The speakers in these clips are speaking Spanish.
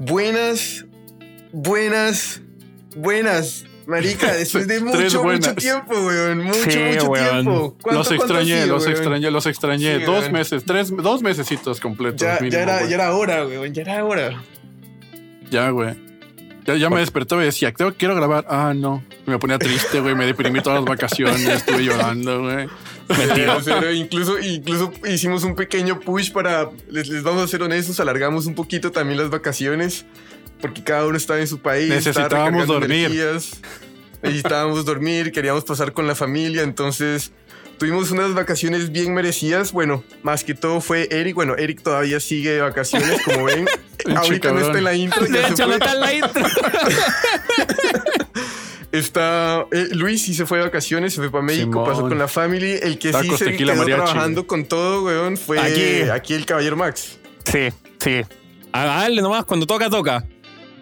Buenas, buenas, buenas. Marica, después de mucho, mucho tiempo, weón. Mucho, mucho tiempo. Los extrañé, los extrañé, los extrañé. dos meses, tres, dos mesecitos completos. Ya, ya, era, ya era hora, weón. Ya era hora. Ya, güey. Ya, ya me despertó y decía, quiero grabar. Ah, no. Me ponía triste, güey. Me deprimí todas las vacaciones. Estuve llorando, güey. Incluso, incluso hicimos un pequeño push para, les, les, vamos a ser honestos, alargamos un poquito también las vacaciones, porque cada uno estaba en su país. Necesitábamos dormir. necesitábamos dormir, queríamos pasar con la familia, entonces tuvimos unas vacaciones bien merecidas. Bueno, más que todo fue Eric. Bueno, Eric todavía sigue de vacaciones, como ven. Ahorita no está en la intro. De hecho, no está en la intro. Está eh, Luis sí se fue de vacaciones, se fue para México, pasó con la family. El que sí se quedó trabajando con todo, weón, fue aquí. el caballero Max. Sí, sí. A darle nomás, cuando toca, toca.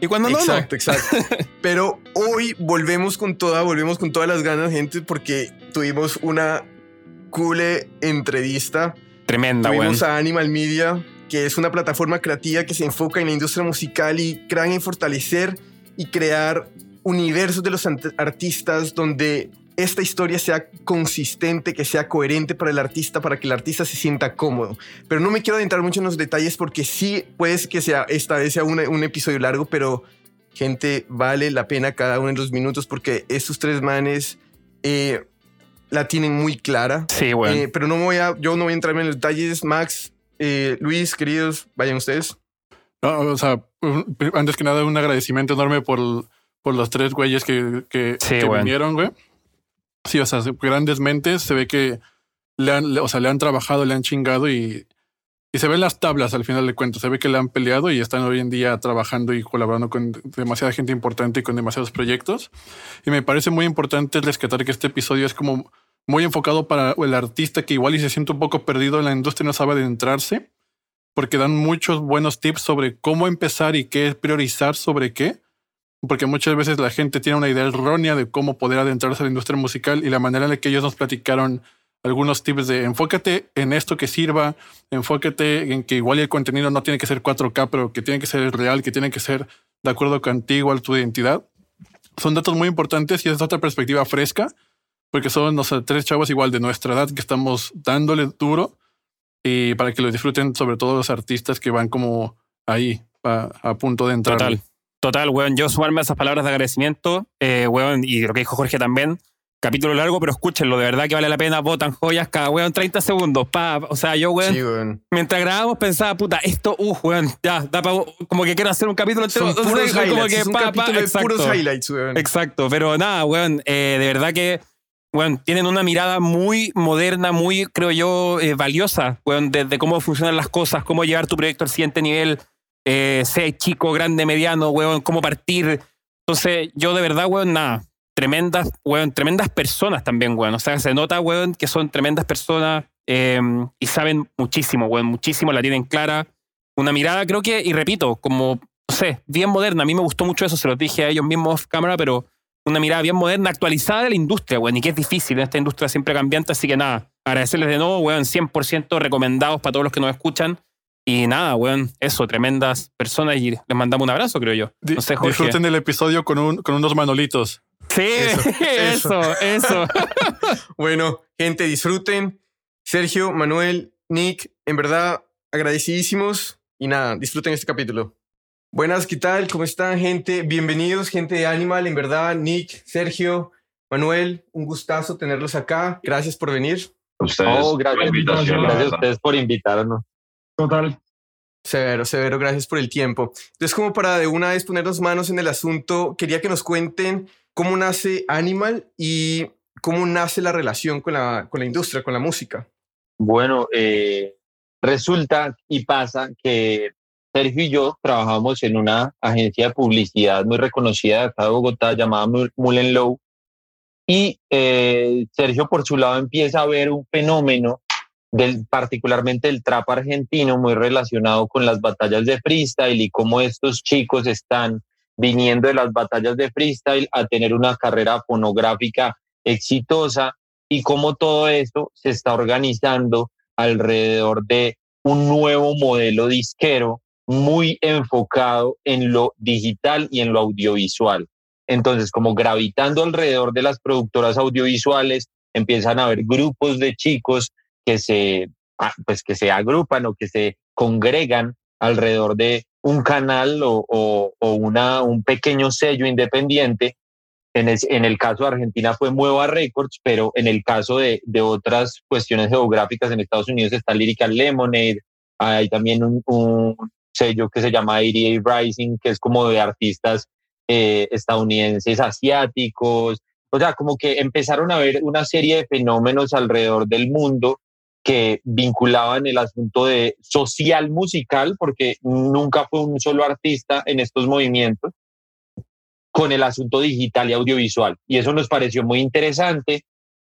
Y cuando no, exacto, Exacto, Pero hoy volvemos con toda, volvemos con todas las ganas, gente, porque tuvimos una cool entrevista. Tremenda, Tuvimos a Animal Media, que es una plataforma creativa que se enfoca en la industria musical y crean en fortalecer y crear universos de los artistas donde esta historia sea consistente, que sea coherente para el artista, para que el artista se sienta cómodo. Pero no me quiero adentrar mucho en los detalles porque sí puede que sea esta vez sea un, episodio largo, pero gente, vale la pena cada uno de los minutos porque estos tres manes eh, la tienen muy clara. Sí, bueno. Eh, pero no voy a, yo no voy a entrar en los detalles. Max, eh, Luis, queridos, vayan ustedes. No, o sea, antes que nada, un agradecimiento enorme por por los tres güeyes que, que, vinieron, güey. Sí, o sea, grandes mentes, se ve que le han, o sea, le han trabajado, le han chingado y, y se ven las tablas al final de cuentas. Se ve que le han peleado y están hoy en día trabajando y colaborando con demasiada gente importante y con demasiados proyectos. Y me parece muy importante rescatar que este episodio es como muy enfocado para el artista que igual y se siente un poco perdido en la industria, no sabe adentrarse, porque dan muchos buenos tips sobre cómo empezar y qué priorizar sobre qué porque muchas veces la gente tiene una idea errónea de cómo poder adentrarse a la industria musical y la manera en la que ellos nos platicaron algunos tips de enfócate en esto que sirva, enfócate en que igual el contenido no tiene que ser 4K, pero que tiene que ser real, que tiene que ser de acuerdo contigo, a tu identidad. Son datos muy importantes y es otra perspectiva fresca, porque son los tres chavos igual de nuestra edad que estamos dándole duro y para que lo disfruten sobre todo los artistas que van como ahí a, punto de entrar. Total. Total, weón, yo sumarme a esas palabras de agradecimiento, eh, weón, y lo que dijo Jorge también. Capítulo largo, pero escúchenlo, de verdad que vale la pena, votan joyas cada weón 30 segundos. Pa, o sea, yo, weón, mientras grabábamos pensaba, puta, esto, uh, weón, ya, da pa, como que quiero hacer un capítulo entero. Son puros highlights, como que, pa, pa, exacto, puros highlights, weón. Exacto, pero nada, weón, eh, de verdad que, weón, tienen una mirada muy moderna, muy, creo yo, eh, valiosa, weón, de, de cómo funcionan las cosas, cómo llevar tu proyecto al siguiente nivel eh, sea chico, grande, mediano, weón, cómo partir. Entonces, yo de verdad, weón, nada, tremendas, weón, tremendas personas también, weón. O sea, se nota, weón, que son tremendas personas eh, y saben muchísimo, weón, muchísimo, la tienen clara. Una mirada, creo que, y repito, como, no sé, bien moderna. A mí me gustó mucho eso, se los dije a ellos mismos off cámara, pero una mirada bien moderna, actualizada de la industria, weón, y que es difícil en esta industria siempre cambiante. Así que nada, agradecerles de nuevo, weón, 100% recomendados para todos los que nos escuchan. Y nada, weón, eso, tremendas personas y les mandamos un abrazo, creo yo. No sé, Disfruten el episodio con, un, con unos manolitos. Sí, eso, eso. bueno, gente, disfruten. Sergio, Manuel, Nick, en verdad, agradecidísimos. Y nada, disfruten este capítulo. Buenas, ¿qué tal? ¿Cómo están, gente? Bienvenidos, gente de Animal. En verdad, Nick, Sergio, Manuel, un gustazo tenerlos acá. Gracias por venir. Ustedes, oh, gracias, gracias a ustedes por invitarnos. Total. Severo, severo, gracias por el tiempo. Entonces, como para de una vez ponernos manos en el asunto, quería que nos cuenten cómo nace Animal y cómo nace la relación con la, con la industria, con la música. Bueno, eh, resulta y pasa que Sergio y yo trabajamos en una agencia de publicidad muy reconocida de acá de Bogotá llamada Mullen Low. Y eh, Sergio, por su lado, empieza a ver un fenómeno particularmente el trap argentino, muy relacionado con las batallas de freestyle y cómo estos chicos están viniendo de las batallas de freestyle a tener una carrera fonográfica exitosa y cómo todo eso se está organizando alrededor de un nuevo modelo disquero muy enfocado en lo digital y en lo audiovisual. Entonces, como gravitando alrededor de las productoras audiovisuales, empiezan a haber grupos de chicos que se, pues que se agrupan o que se congregan alrededor de un canal o, una, un pequeño sello independiente. En, en, el caso de Argentina fue Mueva Records, pero en el caso de, de otras cuestiones geográficas en Estados Unidos está Lyrical Lemonade, hay también un, un sello que se llama 88 Rising, que es como de artistas eh, estadounidenses, asiáticos. O sea, como que empezaron a ver una serie de fenómenos alrededor del mundo que vinculaban el asunto de social musical, porque nunca fue un solo artista en estos movimientos, con el asunto digital y audiovisual. Y eso nos pareció muy interesante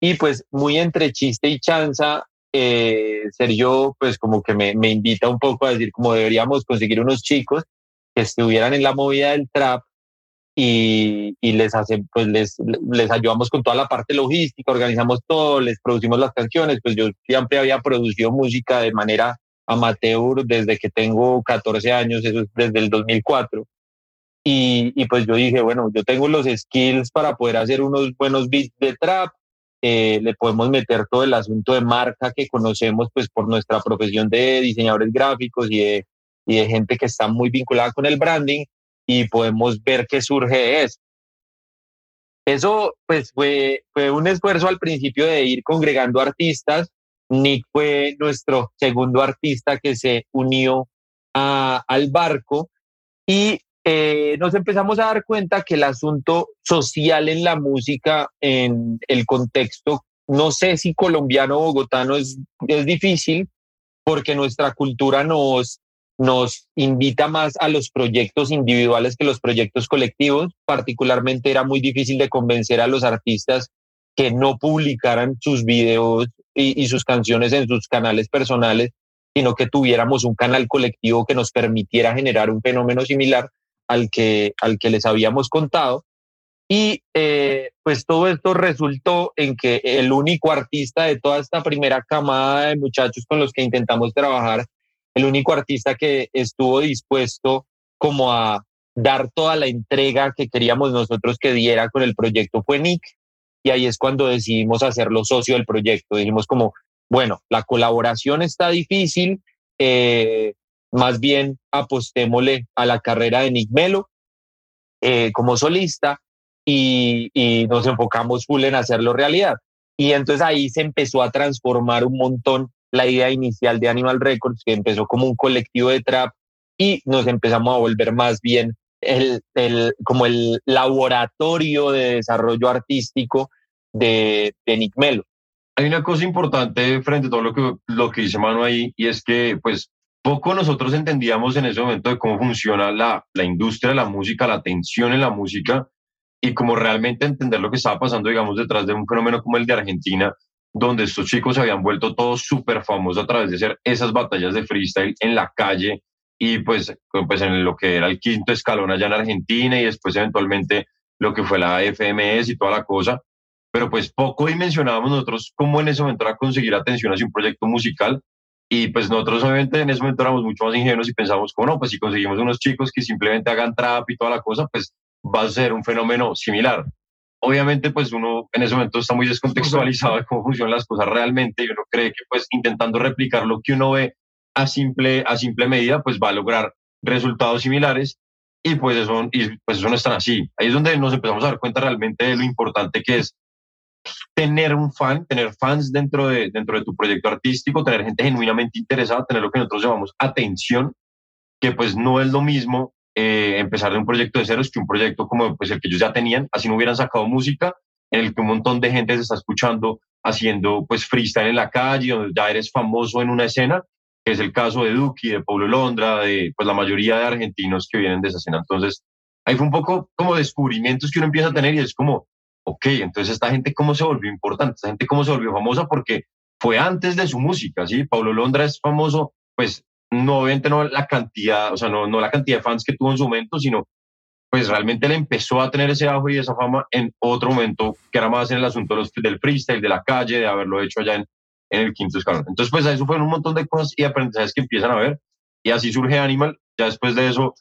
y pues muy entre chiste y chanza, eh, Sergio pues como que me, me invita un poco a decir como deberíamos conseguir unos chicos que estuvieran en la movida del trap y, y, les, hace, pues les, les ayudamos con toda la parte logística, organizamos todo, les producimos las canciones, pues yo siempre había producido música de manera amateur desde que tengo 14 años, eso es desde el 2004. Y, y pues yo dije, bueno, yo tengo los skills para poder hacer unos buenos beats de trap, eh, le podemos meter todo el asunto de marca que conocemos pues por nuestra profesión de diseñadores gráficos y de, y de gente que está muy vinculada con el branding y podemos ver qué surge de eso. Eso pues fue, fue un esfuerzo al principio de ir congregando artistas. Nick fue nuestro segundo artista que se unió a, al barco y eh, nos empezamos a dar cuenta que el asunto social en la música, en el contexto, no sé si colombiano o bogotano es, es difícil porque nuestra cultura nos, nos invita más a los proyectos individuales que los proyectos colectivos. Particularmente era muy difícil de convencer a los artistas que no publicaran sus videos y, sus canciones en sus canales personales, sino que tuviéramos un canal colectivo que nos permitiera generar un fenómeno similar al que, al que les habíamos contado. Y eh, pues todo esto resultó en que el único artista de toda esta primera camada de muchachos con los que intentamos trabajar el único artista que estuvo dispuesto como a dar toda la entrega que queríamos nosotros que diera con el proyecto fue Nick. Y ahí es cuando decidimos hacerlo socio del proyecto. Dijimos como, bueno, la colaboración está difícil, eh, más bien apostémosle a la carrera de Nick Melo eh, como solista y, y nos enfocamos full en hacerlo realidad. Y entonces ahí se empezó a transformar un montón la idea inicial de Animal Records, que empezó como un colectivo de trap y nos empezamos a volver más bien el, el, como el laboratorio de desarrollo artístico de, de Nick Melo. Hay una cosa importante frente a todo lo que, lo que dice Manu ahí, y es que pues poco nosotros entendíamos en ese momento de cómo funciona la, la industria de la música, la tensión en la música, y como realmente entender lo que estaba pasando, digamos, detrás de un fenómeno como el de Argentina, donde estos chicos se habían vuelto todos súper famosos a través de hacer esas batallas de freestyle en la calle y pues, pues en lo que era el quinto escalón allá en Argentina y después eventualmente lo que fue la FMS y toda la cosa. Pero pues poco dimensionábamos nosotros cómo en ese momento era conseguir atención hacia un proyecto musical y pues nosotros obviamente en ese momento éramos mucho más ingenuos y pensamos como no, pues si conseguimos unos chicos que simplemente hagan trap y toda la cosa, pues va a ser un fenómeno similar obviamente pues uno en ese momento está muy descontextualizado de cómo funcionan las cosas realmente y uno cree que pues intentando replicar lo que uno ve a simple, a simple medida pues va a lograr resultados similares y pues eso, y pues eso no es tan así. Ahí es donde nos empezamos a dar cuenta realmente de lo importante que es tener un fan, tener fans dentro de, dentro de tu proyecto artístico, tener gente genuinamente interesada, tener lo que nosotros llamamos atención, que pues no es lo mismo eh, empezar de un proyecto de ceros que un proyecto como pues, el que ellos ya tenían, así no hubieran sacado música, en el que un montón de gente se está escuchando haciendo pues freestyle en la calle, donde ya eres famoso en una escena, que es el caso de Duki, de Pablo Londra, de pues la mayoría de argentinos que vienen de esa escena. Entonces, ahí fue un poco como descubrimientos que uno empieza a tener y es como, ok, entonces esta gente cómo se volvió importante, esta gente cómo se volvió famosa porque fue antes de su música, ¿sí? Pablo Londra es famoso, pues no obviamente no la cantidad, o sea, no, no la cantidad de fans que tuvo en su momento, sino pues realmente le empezó a tener ese auge y esa fama en otro momento, que era más en el asunto de los, del freestyle, de la calle, de haberlo hecho allá en, en el quinto escalón. Entonces, pues eso fueron un montón de cosas y aprendizajes que empiezan a ver. Y así surge Animal. Ya después de eso,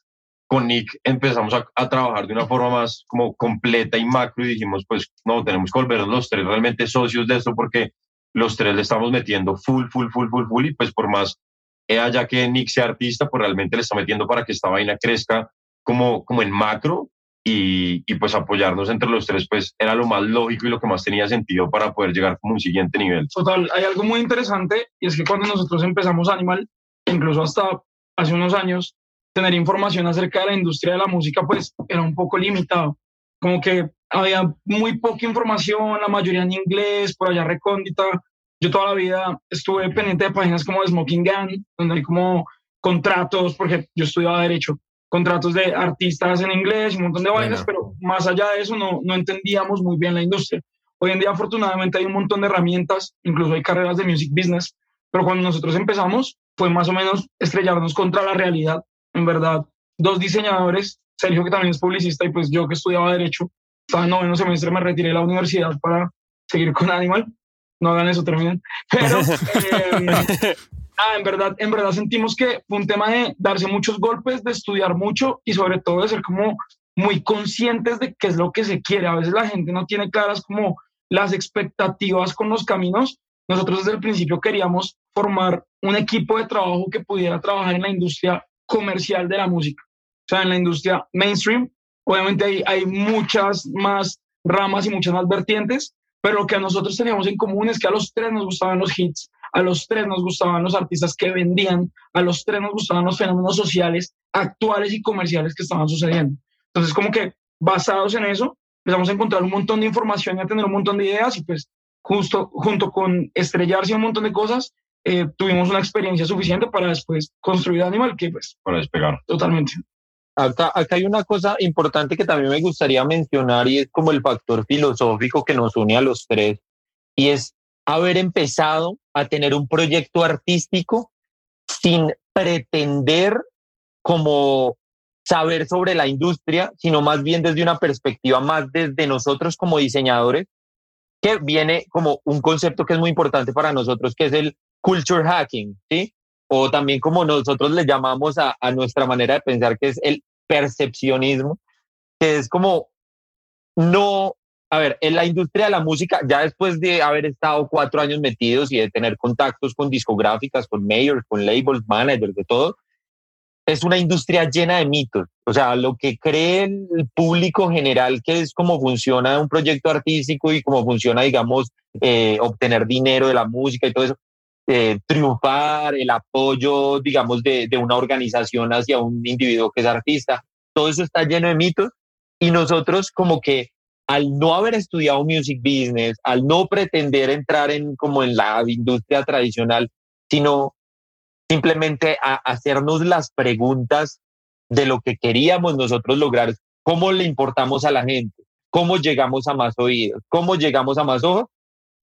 con Nick empezamos a, a, trabajar de una forma más como completa y macro y dijimos, pues no, tenemos que volver los tres realmente socios de esto porque los tres le estamos metiendo full, full, full, full, full y pues por más ya que Nick sea artista, pues realmente le está metiendo para que esta vaina crezca como, como en macro y, y, pues apoyarnos entre los tres pues era lo más lógico y lo que más tenía sentido para poder llegar como un siguiente nivel. Total, hay algo muy interesante y es que cuando nosotros empezamos Animal, incluso hasta hace unos años, tener información acerca de la industria de la música pues era un poco limitado. Como que había muy poca información, la mayoría en inglés, por allá recóndita. Yo toda la vida estuve pendiente de páginas como Smoking Gun, donde hay como contratos, porque yo estudiaba Derecho, contratos de artistas en inglés un montón de vainas, pero más allá de eso no, no entendíamos muy bien la industria. Hoy en día, afortunadamente, hay un montón de herramientas, incluso hay carreras de music business, pero cuando nosotros empezamos fue más o menos estrellarnos contra la realidad en verdad, dos diseñadores, Sergio que también es publicista y pues yo que estudiaba Derecho, estaba en noveno semestre, me retiré de la universidad para seguir con Animal. No hagan eso, terminen. Pero eh, en, verdad, en verdad sentimos que fue un tema de darse muchos golpes, de estudiar mucho y sobre todo de ser como muy conscientes de qué es lo que se quiere. A veces la gente no tiene claras como las expectativas con los caminos. Nosotros desde el principio queríamos formar un equipo de trabajo que pudiera trabajar en la industria comercial de la música. O sea, en la industria mainstream, obviamente hay, hay muchas más ramas y muchas más vertientes, pero lo que nosotros teníamos en común es que a los tres nos gustaban los hits, a los tres nos gustaban los artistas que vendían, a los tres nos gustaban los fenómenos sociales actuales y comerciales que estaban sucediendo. Entonces, como que basados en eso, empezamos a encontrar un montón de información y a tener un montón de ideas y pues justo junto con estrellarse un montón de cosas, eh, tuvimos una experiencia suficiente para después construir Animal, que pues... Para despegar. Totalmente. Acá, acá, hay una cosa importante que también me gustaría mencionar y es como el factor filosófico que nos une a los tres y es haber empezado a tener un proyecto artístico sin pretender como saber sobre la industria, sino más bien desde una perspectiva más desde nosotros como diseñadores, que viene como un concepto que es muy importante para nosotros, que es el culture hacking, ¿sí? O también como nosotros le llamamos a, a nuestra manera de pensar, que es el percepcionismo, que es como no, a ver, en la industria de la música, ya después de haber estado cuatro años metidos y de tener contactos con discográficas, con mayors, con labels, managers, de todo, es una industria llena de mitos. O sea, lo que cree el público general que es cómo funciona un proyecto artístico y cómo funciona, digamos, eh, obtener dinero de la música y todo eso, eh, triunfar, el apoyo, digamos, de, de, una organización hacia un individuo que es artista. Todo eso está lleno de mitos y nosotros como que al no haber estudiado music business, al no pretender entrar en como en la industria tradicional, sino simplemente a hacernos las preguntas de lo que queríamos nosotros lograr, cómo le importamos a la gente, cómo llegamos a más oídos, cómo llegamos a más ojos.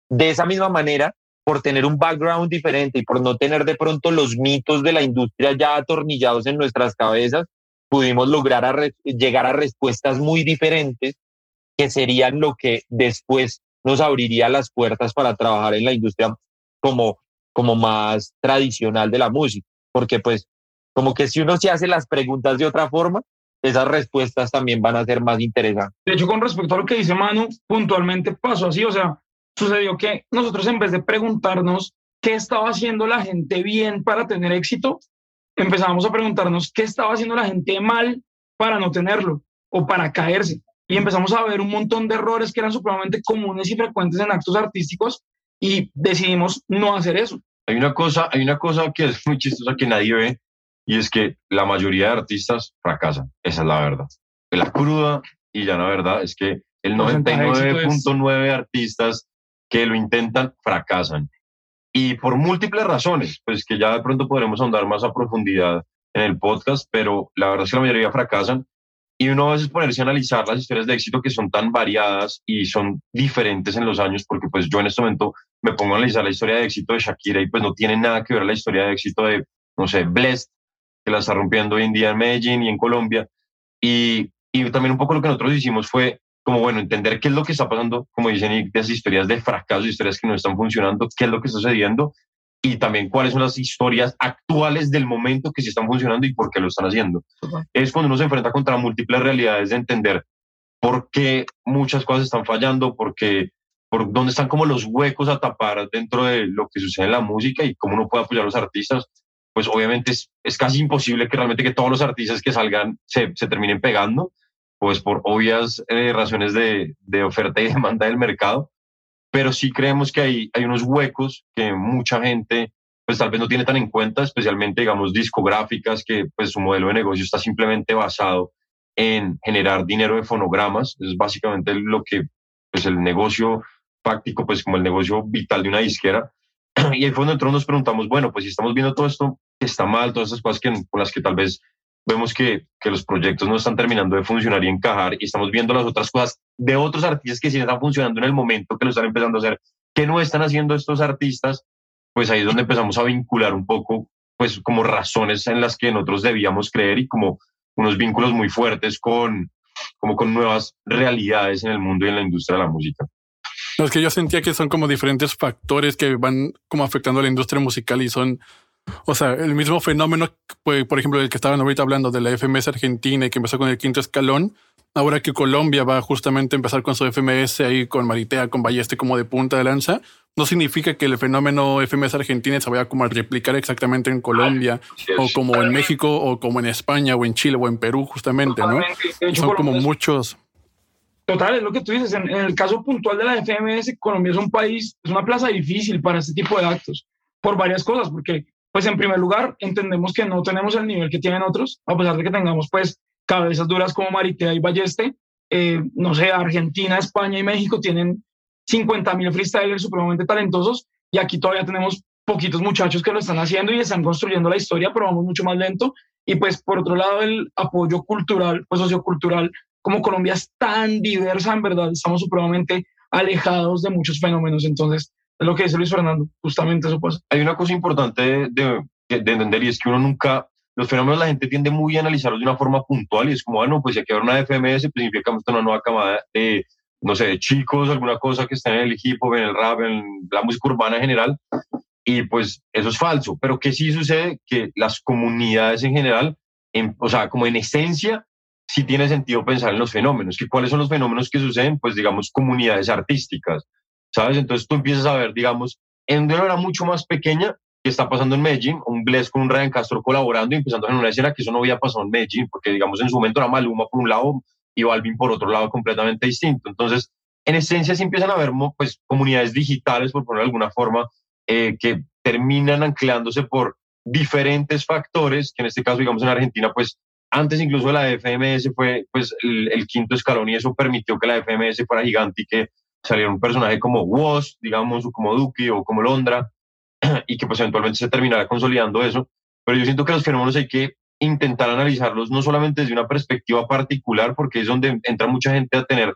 De esa misma manera, por tener un background diferente y por no tener de pronto los mitos de la industria ya atornillados en nuestras cabezas, pudimos lograr llegar a respuestas muy diferentes que serían lo que después nos abriría las puertas para trabajar en la industria como, más tradicional de la música. Porque pues como que si uno se hace las preguntas de otra forma, esas respuestas también van a ser más interesantes. De hecho, con respecto a lo que dice Manu, puntualmente pasó así, o sea, sucedió que nosotros en vez de preguntarnos qué estaba haciendo la gente bien para tener éxito, empezamos a preguntarnos qué estaba haciendo la gente mal para no tenerlo o para caerse. Y empezamos a ver un montón de errores que eran supremamente comunes y frecuentes en actos artísticos y decidimos no hacer eso. Hay una cosa, hay una cosa que es muy chistosa que nadie ve y es que la mayoría de artistas fracasan. Esa es la verdad. La cruda y ya la verdad es que el 99.9 de artistas que lo intentan fracasan. Y por múltiples razones, pues que ya de pronto podremos ahondar más a profundidad en el podcast, pero la verdad es que la mayoría fracasan. Y uno a veces ponerse a analizar las historias de éxito que son tan variadas y son diferentes en los años, porque pues yo en este momento me pongo a analizar la historia de éxito de Shakira y pues no tiene nada que ver la historia de éxito de, no sé, Blessed, que la está rompiendo hoy en día en Medellín y en Colombia. Y, y también un poco lo que nosotros hicimos fue como bueno, entender qué es lo que está pasando, como dicen, de esas historias de fracaso, historias que no están funcionando, qué es lo que está sucediendo y también cuáles son las historias actuales del momento que sí están funcionando y por qué lo están haciendo. Es cuando uno se enfrenta contra múltiples realidades de entender por qué muchas cosas están fallando, por qué, por dónde están como los huecos a tapar dentro de lo que sucede en la música y cómo uno puede apoyar a los artistas. Pues obviamente es, es casi imposible que realmente que todos los artistas que salgan se, se terminen pegando, pues por obvias eh, razones de, de oferta y demanda del mercado pero sí creemos que hay, hay unos huecos que mucha gente pues tal vez no tiene tan en cuenta, especialmente digamos discográficas que pues su modelo de negocio está simplemente basado en generar dinero de fonogramas, es básicamente lo que pues el negocio práctico, pues como el negocio vital de una disquera. Y ahí fue donde nosotros nos preguntamos, bueno, pues si estamos viendo todo esto que está mal, todas esas cosas que, con las que tal vez vemos que, que, los proyectos no están terminando de funcionar y encajar y estamos viendo las otras cosas de otros artistas que sí están funcionando en el momento que lo están empezando a hacer, que no están haciendo estos artistas, pues ahí es donde empezamos a vincular un poco, pues como razones en las que nosotros debíamos creer y como unos vínculos muy fuertes con, como con nuevas realidades en el mundo y en la industria de la música. es que yo sentía que son como diferentes factores que van como afectando a la industria musical y son o sea, el mismo fenómeno, pues, por ejemplo, el que estaban ahorita hablando de la FMS Argentina y que empezó con el quinto escalón, ahora que Colombia va justamente a empezar con su FMS ahí con Maritea, con Balleste como de punta de lanza, no significa que el fenómeno FMS Argentina se vaya como a replicar exactamente en Colombia o como en México o como en España o en Chile o en Perú justamente, ¿no? Son como muchos. Total, es lo que tú dices. En, en, el caso puntual de la FMS, Colombia es un país, es una plaza difícil para este tipo de actos, por varias cosas, porque pues en primer lugar entendemos que no tenemos el nivel que tienen otros, a pesar de que tengamos pues cabezas duras como Maritea y Balleste, eh, no sé, Argentina, España y México tienen 50 mil freestylers supremamente talentosos y aquí todavía tenemos poquitos muchachos que lo están haciendo y están construyendo la historia, pero vamos mucho más lento. Y pues por otro lado el apoyo cultural, pues sociocultural, como Colombia es tan diversa, en verdad, estamos supremamente alejados de muchos fenómenos. Entonces, es lo que dice Luis Fernando, justamente eso pasa. Hay una cosa importante de, de, entender y es que uno nunca, los fenómenos la gente tiende muy a analizarlos de una forma puntual y es como, bueno, pues si aquí habrá una FMS, pues significa que una nueva camada de, no sé, de chicos, alguna cosa que está en el hip hop, en el rap, en la música urbana en general. Y pues eso es falso. Pero que sí sucede que las comunidades en general, en, o sea, como en esencia, sí tiene sentido pensar en los fenómenos. ¿Que ¿Cuáles son los fenómenos que suceden? Pues digamos comunidades artísticas ¿sabes? Entonces tú empiezas a ver, digamos, en una era mucho más pequeña que está pasando en Medellín, un Bless con un Ryan Castro colaborando y empezando en una escena que eso no había pasado en Medellín, porque digamos en su momento era Maluma por un lado y Balvin por otro lado completamente distinto. Entonces, en esencia sí empiezan a haber pues, comunidades digitales, por ponerlo de alguna forma, eh, que terminan anclándose por diferentes factores, que en este caso, digamos, en Argentina, pues antes incluso la FMS fue pues el, el, quinto escalón y eso permitió que la FMS fuera gigante y que saliera un personaje como Woz, digamos, o como Duki o como Londra, y que pues eventualmente se terminara consolidando eso. Pero yo siento que los fenómenos hay que intentar analizarlos no solamente desde una perspectiva particular, porque es donde entra mucha gente a tener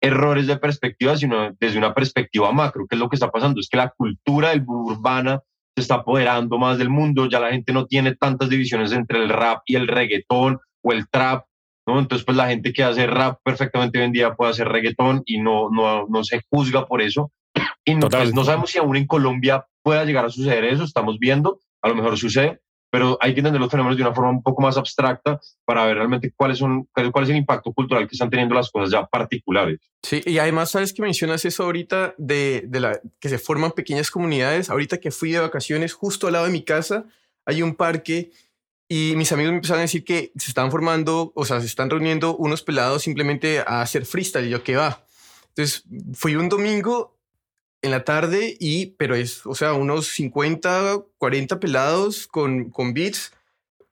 errores de perspectiva, sino desde una perspectiva macro. ¿Qué es lo que está pasando? Es que la cultura del urbana se está apoderando más del mundo, ya la gente no tiene tantas divisiones entre el rap y el reggaetón o el trap, ¿no? Entonces, pues la gente que hace rap perfectamente hoy en día puede hacer reggaetón y no, no, no se juzga por eso. Y no, pues, no sabemos si aún en Colombia pueda llegar a suceder eso, estamos viendo, a lo mejor sucede, pero hay que entender los fenómenos de una forma un poco más abstracta para ver realmente cuáles son, cuál es el impacto cultural que están teniendo las cosas ya particulares. Sí, y además, sabes que mencionas eso ahorita de, de la, que se forman pequeñas comunidades. Ahorita que fui de vacaciones, justo al lado de mi casa hay un parque y mis amigos me empezaron a decir que se están formando, o sea, se están reuniendo unos pelados simplemente a hacer freestyle. Y yo, ¿qué va? Entonces, fui un domingo en la tarde y, pero es, o sea, unos 50, 40 pelados con, con beats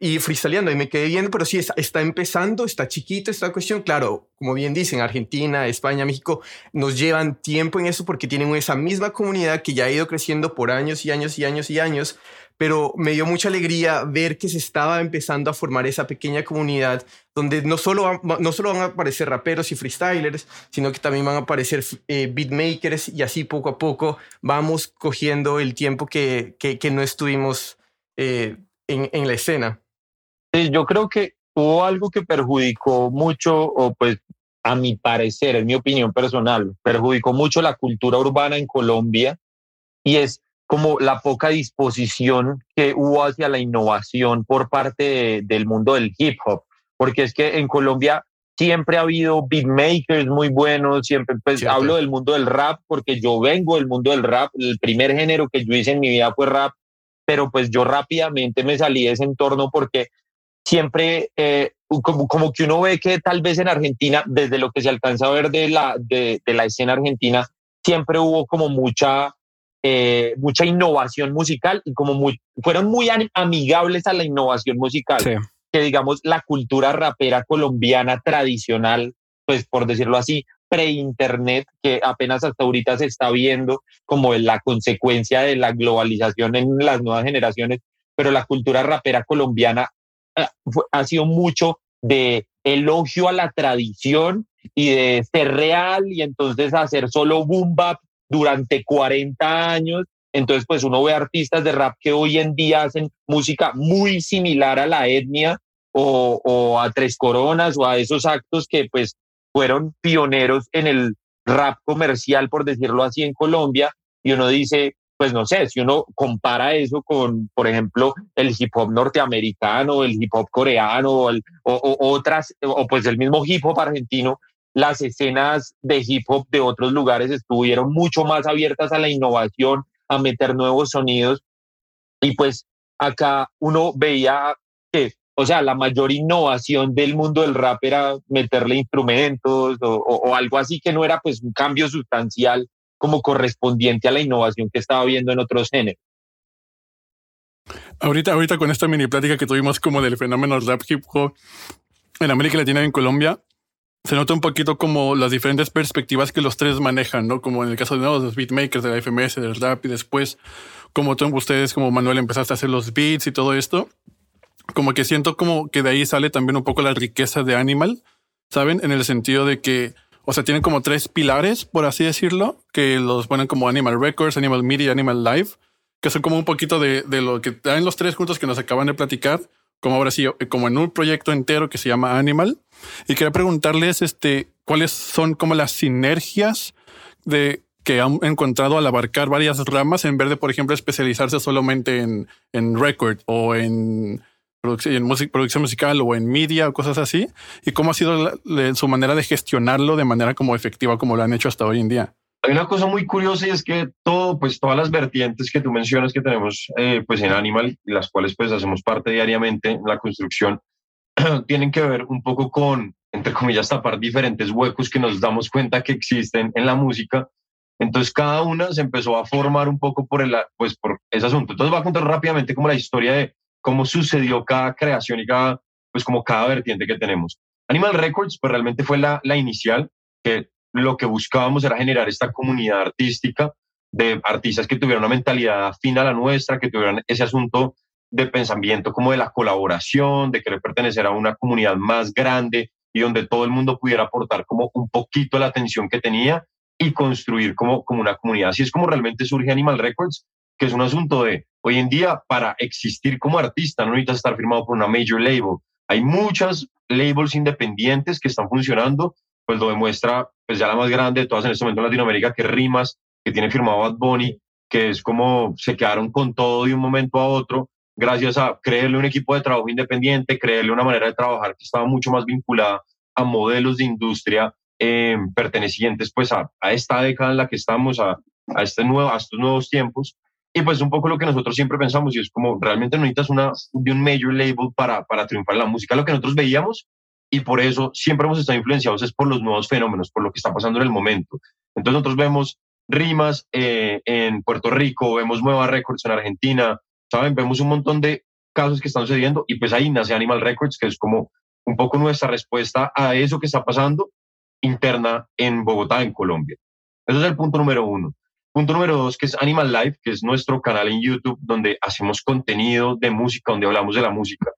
y freestyleando. Y me quedé viendo, pero sí, está, empezando, está chiquito esta cuestión. Claro, como bien dicen, Argentina, España, México nos llevan tiempo en eso porque tienen esa misma comunidad que ya ha ido creciendo por años y años y años y años pero me dio mucha alegría ver que se estaba empezando a formar esa pequeña comunidad donde no solo, no solo van a aparecer raperos y freestylers, sino que también van a aparecer eh, beatmakers y así poco a poco vamos cogiendo el tiempo que, que, no estuvimos eh, en la escena. Sí, yo creo que hubo algo que perjudicó mucho, o pues a mi parecer, en mi opinión personal, perjudicó mucho la cultura urbana en Colombia y es como la poca disposición que hubo hacia la innovación por parte del mundo del hip hop, porque es que en Colombia siempre ha habido beatmakers muy buenos, siempre pues, hablo del mundo del rap porque yo vengo del mundo del rap, el primer género que yo hice en mi vida fue rap, pero pues yo rápidamente me salí de ese entorno porque siempre eh, como, como, que uno ve que tal vez en Argentina, desde lo que se alcanza a ver de la, de, de la escena argentina, siempre hubo como mucha eh, mucha innovación musical y como muy, fueron muy amigables a la innovación musical. Que digamos la cultura rapera colombiana tradicional, pues por decirlo así, pre-internet, que apenas hasta ahorita se está viendo como la consecuencia de la globalización en las nuevas generaciones, pero la cultura rapera colombiana ha sido mucho de elogio a la tradición y de ser real y entonces hacer solo boom bap durante 40 años. Entonces, pues uno ve artistas de rap que hoy en día hacen música muy similar a la etnia o, a Tres Coronas o a esos actos que pues fueron pioneros en el rap comercial, por decirlo así, en Colombia. Y uno dice, pues no sé, si uno compara eso con, por ejemplo, el hip hop norteamericano, el hip hop coreano o, o, otras, o pues el mismo hip hop argentino, las escenas de hip hop de otros lugares estuvieron mucho más abiertas a la innovación, a meter nuevos sonidos. Y pues acá uno veía que, o sea, la mayor innovación del mundo del rap era meterle instrumentos o, algo así que no era pues un cambio sustancial como correspondiente a la innovación que estaba viendo en otros géneros. Ahorita, ahorita con esta mini plática que tuvimos como del fenómeno rap hip hop en América Latina y en Colombia, se nota un poquito como las diferentes perspectivas que los tres manejan, ¿no? Como en el caso de los beatmakers de la FMS, del rap, y después, como ustedes, como Manuel, empezaste a hacer los beats y todo esto. Como que siento como que de ahí sale también un poco la riqueza de Animal, ¿saben? En el sentido de que, o sea, tienen como tres pilares, por así decirlo, que los ponen como Animal Records, Animal Media Animal Live, que son como un poquito de, lo que dan los tres juntos que nos acaban de platicar, como ahora sí, como en un proyecto entero que se llama Animal. Y quería preguntarles este, cuáles son como las sinergias de que han encontrado al abarcar varias ramas en vez de, por ejemplo, especializarse solamente en, en record o en, en producción musical o en media o cosas así, y cómo ha sido su manera de gestionarlo de manera como efectiva, como lo han hecho hasta hoy en día. Hay una cosa muy curiosa y es que todo, pues todas las vertientes que tú mencionas que tenemos eh, pues en Animal, las cuales pues hacemos parte diariamente en la construcción, tienen que ver un poco con, entre comillas, tapar diferentes huecos que nos damos cuenta que existen en la música. Entonces cada una se empezó a formar un poco por, el, pues, por ese asunto. Entonces voy a contar rápidamente como la historia de cómo sucedió cada creación y cada, pues como cada vertiente que tenemos. Animal Records, pues realmente fue la, la inicial, que lo que buscábamos era generar esta comunidad artística de artistas que tuvieran una mentalidad afín a la nuestra, que tuvieran ese asunto de pensamiento como de la colaboración, de querer pertenecer a una comunidad más grande y donde todo el mundo pudiera aportar como un poquito la atención que tenía y construir como, como una comunidad. Así es como realmente surge Animal Records, que es un asunto de hoy en día para existir como artista no necesitas estar firmado por una major label. Hay muchas labels independientes que están funcionando, pues lo demuestra pues ya la más grande de todas en este momento en Latinoamérica, que Rimas, que tiene firmado Bad Bunny, que es como se quedaron con todo de un momento a otro gracias a creerle un equipo de trabajo independiente, creerle una manera de trabajar que estaba mucho más vinculada a modelos de industria eh, pertenecientes pues a, a, esta década en la que estamos, a, a, este nuevo, a estos nuevos tiempos. Y pues un poco lo que nosotros siempre pensamos y es como realmente no necesitas una, de un major label para, para triunfar en la música, lo que nosotros veíamos y por eso siempre hemos estado influenciados es por los nuevos fenómenos, por lo que está pasando en el momento. Entonces nosotros vemos rimas eh, en Puerto Rico, vemos Nueva Records en Argentina, ¿saben? Vemos un montón de casos que están sucediendo y pues ahí nace Animal Records, que es como un poco nuestra respuesta a eso que está pasando interna en Bogotá, en Colombia. Ese es el punto número uno. Punto número dos, que es Animal Life, que es nuestro canal en YouTube donde hacemos contenido de música, donde hablamos de la música.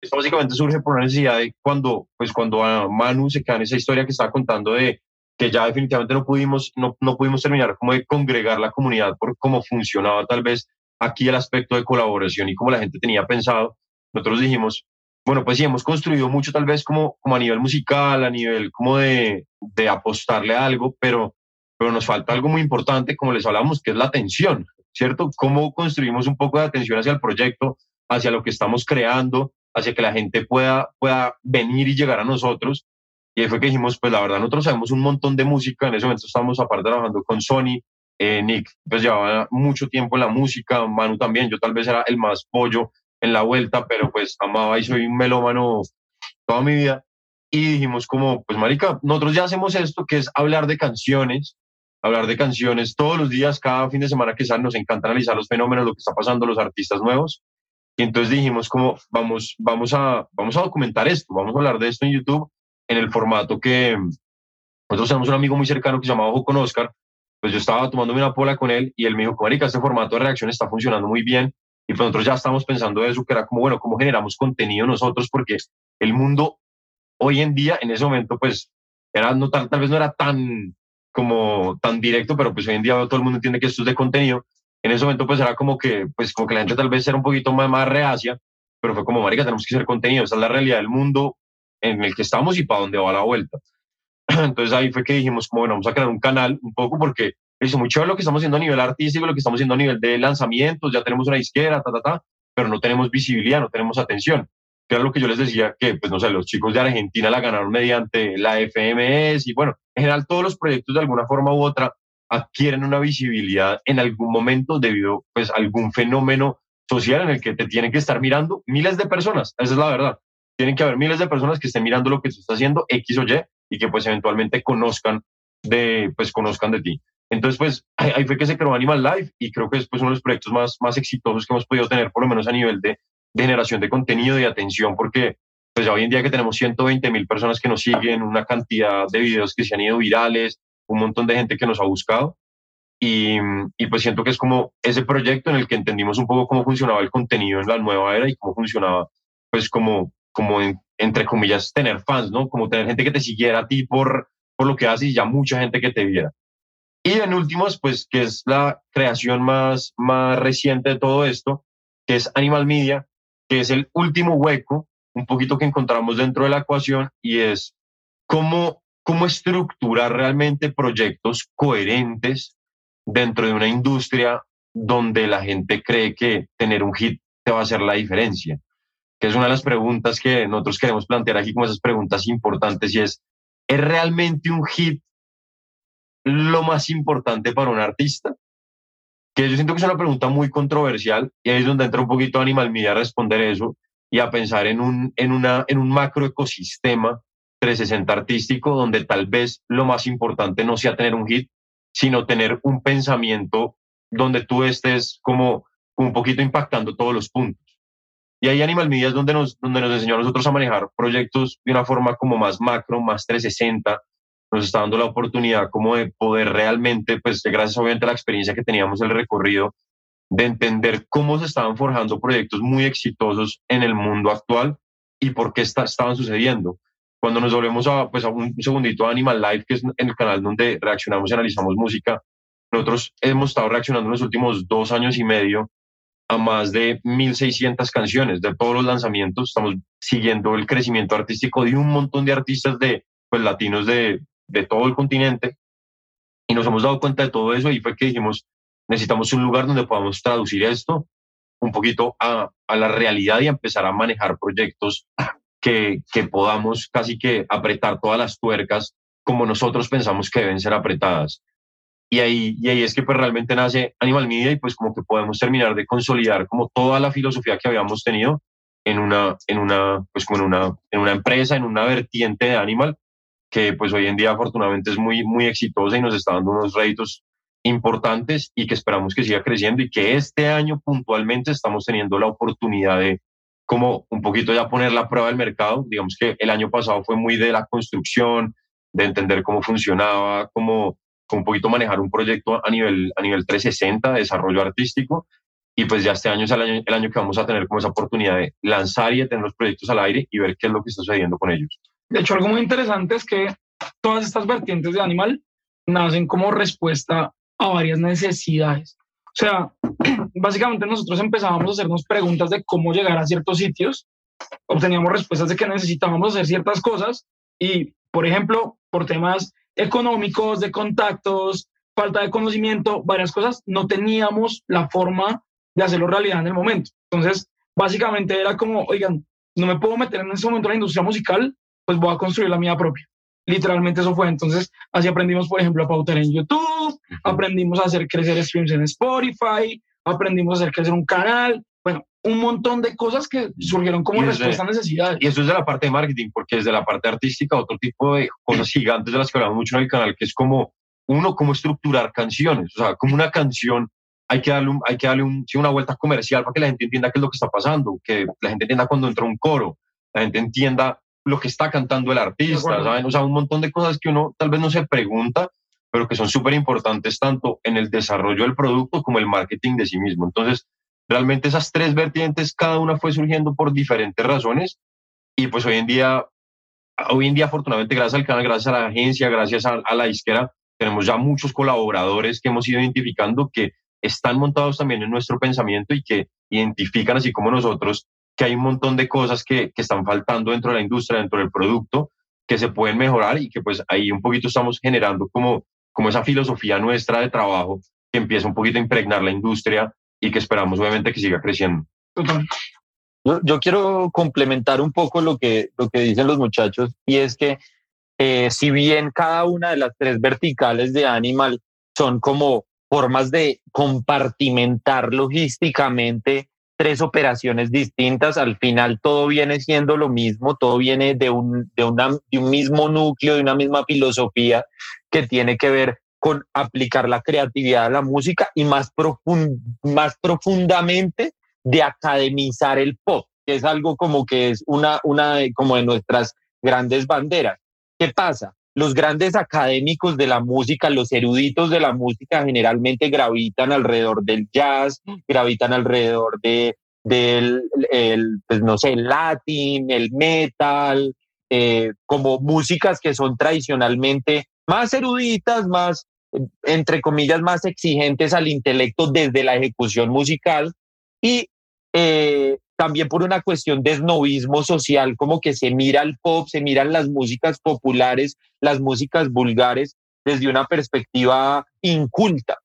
Esto básicamente surge por una necesidad de cuando, pues cuando a Manu se queda en esa historia que estaba contando de que ya definitivamente no pudimos, no, no pudimos terminar como de congregar la comunidad por cómo funcionaba tal vez aquí el aspecto de colaboración y como la gente tenía pensado, nosotros dijimos, bueno, pues sí, hemos construido mucho tal vez como, como a nivel musical, a nivel como de, de apostarle a algo, pero, pero nos falta algo muy importante, como les hablamos, que es la atención. ¿cierto? ¿Cómo construimos un poco de atención hacia el proyecto, hacia lo que estamos creando, hacia que la gente pueda, pueda venir y llegar a nosotros? Y ahí fue que dijimos, pues la verdad, nosotros sabemos un montón de música, en ese momento estábamos aparte trabajando con Sony, eh, Nick pues llevaba mucho tiempo en la música, Manu también, yo tal vez era el más pollo en la vuelta, pero pues amaba y soy un melómano toda mi vida. Y dijimos como, pues marica, nosotros ya hacemos esto, que es hablar de canciones, hablar de canciones todos los días, cada fin de semana que sale, nos encanta analizar los fenómenos, lo que está pasando, los artistas nuevos. Y entonces dijimos como, vamos, vamos, a, vamos a documentar esto, vamos a hablar de esto en YouTube en el formato que nosotros tenemos un amigo muy cercano que se llama Ojo con Oscar, pues yo estaba tomándome una pola con él y él me dijo, marica, este formato de reacción está funcionando muy bien. Y pues nosotros ya estamos pensando eso, que era como, bueno, ¿cómo generamos contenido nosotros? Porque el mundo hoy en día, en ese momento, pues, era, no, tal, tal vez no era tan como tan directo, pero pues hoy en día todo el mundo entiende que esto es de contenido. En ese momento pues era como que, pues como que la gente tal vez era un poquito más, más reacia, pero fue como, marica, tenemos que hacer contenido, esa es la realidad del mundo en el que estamos y para dónde va la vuelta. Entonces ahí fue que dijimos, como bueno, vamos a crear un canal un poco porque es muy chévere lo que estamos haciendo a nivel artístico, lo que estamos haciendo a nivel de lanzamientos, ya tenemos una disquera, ta, ta, ta, pero no tenemos visibilidad, no tenemos atención que era lo que yo les decía, que, pues no sé, los chicos de Argentina la ganaron mediante la FMS y bueno, en general todos los proyectos de alguna forma u otra adquieren una visibilidad en algún momento debido pues a algún fenómeno social en el que te tienen que estar mirando miles de personas, esa es la verdad. Tienen que haber miles de personas que estén mirando lo que tú estás haciendo, X o Y, y que pues eventualmente conozcan de, pues conozcan de ti. Entonces, pues ahí fue que se creó Animal Life y creo que es pues, uno de los proyectos más, más exitosos que hemos podido tener, por lo menos a nivel de, de generación de contenido y atención, porque pues hoy en día que tenemos 120 mil personas que nos siguen, una cantidad de videos que se han ido virales, un montón de gente que nos ha buscado. Y, y, pues siento que es como ese proyecto en el que entendimos un poco cómo funcionaba el contenido en la nueva era y cómo funcionaba, pues como, como entre comillas, tener fans, ¿no? Como tener gente que te siguiera a ti por, por lo que haces y ya mucha gente que te viera. Y en últimos, pues que es la creación más, más reciente de todo esto, que es Animal Media, que es el último hueco, un poquito que encontramos dentro de la ecuación, y es cómo, cómo estructurar realmente proyectos coherentes dentro de una industria donde la gente cree que tener un hit te va a hacer la diferencia. Que es una de las preguntas que nosotros queremos plantear aquí como esas preguntas importantes y es, ¿es realmente un hit lo más importante para un artista? Que yo siento que es una pregunta muy controversial y ahí es donde entra un poquito Animal Media a responder eso y a pensar en un, en una, en un macro ecosistema 360 artístico donde tal vez lo más importante no sea tener un hit, sino tener un pensamiento donde tú estés como, un poquito impactando todos los puntos. Y ahí Animal Media es donde nos, donde nos enseñó a nosotros a manejar proyectos de una forma como más macro, más 360, nos está dando la oportunidad como de poder realmente, pues gracias obviamente a la experiencia que teníamos el recorrido, de entender cómo se estaban forjando proyectos muy exitosos en el mundo actual y por qué estaban sucediendo. Cuando nos volvemos a, pues, a un segundito a Animal Life, que es el canal donde reaccionamos y analizamos música, nosotros hemos estado reaccionando en los últimos dos años y medio a más de 1.600 canciones de todos los lanzamientos. Estamos siguiendo el crecimiento artístico de un montón de artistas de pues, latinos de de todo el continente y nos hemos dado cuenta de todo eso y fue que dijimos, necesitamos un lugar donde podamos traducir esto un poquito a, a la realidad y empezar a manejar proyectos que, que podamos casi que apretar todas las tuercas como nosotros pensamos que deben ser apretadas. Y ahí, y ahí es que pues realmente nace Animal Media y pues como que podemos terminar de consolidar como toda la filosofía que habíamos tenido en una, en una, pues como en una, en una empresa, en una vertiente de Animal que pues hoy en día afortunadamente es muy, muy exitosa y nos está dando unos réditos importantes y que esperamos que siga creciendo y que este año puntualmente estamos teniendo la oportunidad de como un poquito ya poner la prueba del mercado. Digamos que el año pasado fue muy de la construcción, de entender cómo funcionaba, cómo, un poquito manejar un proyecto a nivel, a nivel 360, desarrollo artístico. Y pues ya este año es el año, el año que vamos a tener como esa oportunidad de lanzar y de tener los proyectos al aire y ver qué es lo que está sucediendo con ellos. De hecho, algo muy interesante es que todas estas vertientes de animal nacen como respuesta a varias necesidades. O sea, básicamente nosotros empezábamos a hacernos preguntas de cómo llegar a ciertos sitios, obteníamos respuestas de que necesitábamos hacer ciertas cosas y, por ejemplo, por temas económicos, de contactos, falta de conocimiento, varias cosas, no teníamos la forma de hacerlo realidad en el momento. Entonces, básicamente era como, oigan, no me puedo meter en ese momento en la industria musical, pues voy a construir la mía propia. Literalmente eso fue. Entonces, así aprendimos, por ejemplo, a pautar en YouTube, aprendimos a hacer crecer streams en Spotify, aprendimos a hacer crecer un canal. Bueno, un montón de cosas que surgieron como respuesta a necesidades. Y eso es de la parte de marketing, porque desde la parte artística, otro tipo de cosas gigantes de las que hablamos mucho en el canal, que es como, uno, cómo estructurar canciones. O sea, como una canción hay que darle, hay que darle un, una vuelta comercial para que la gente entienda qué es lo que está pasando, que la gente entienda cuando entra un coro, la gente entienda lo que está cantando el artista, ¿saben? O sea, un montón de cosas que uno tal vez no se pregunta, pero que son súper importantes tanto en el desarrollo del producto como el marketing de sí mismo. Entonces, realmente esas tres vertientes, cada una fue surgiendo por diferentes razones y pues hoy en día, hoy en día afortunadamente gracias al canal, gracias a la agencia, gracias a, a la disquera, tenemos ya muchos colaboradores que hemos ido identificando que están montados también en nuestro pensamiento y que identifican, así como nosotros, que hay un montón de cosas que, que están faltando dentro de la industria, dentro del producto, que se pueden mejorar y que pues ahí un poquito estamos generando como, como esa filosofía nuestra de trabajo que empieza un poquito a impregnar la industria y que esperamos obviamente que siga creciendo. Yo, yo quiero complementar un poco lo que, lo que dicen los muchachos y es que eh, si bien cada una de las tres verticales de Animal son como formas de compartimentar logísticamente tres operaciones distintas, al final todo viene siendo lo mismo, todo viene de un, de, una, de un mismo núcleo, de una misma filosofía que tiene que ver con aplicar la creatividad a la música y más, más profundamente de academizar el pop, que es algo como que es una, una como de nuestras grandes banderas. ¿Qué pasa? Los grandes académicos de la música, los eruditos de la música generalmente gravitan alrededor del jazz, gravitan alrededor de, del, el, pues no sé, el latín, el metal, eh, como músicas que son tradicionalmente más eruditas, más, entre comillas, más exigentes al intelecto desde la ejecución musical. Y eh, también por una cuestión de esnovismo social, como que se mira el pop, se miran las músicas populares, las músicas vulgares desde una perspectiva inculta.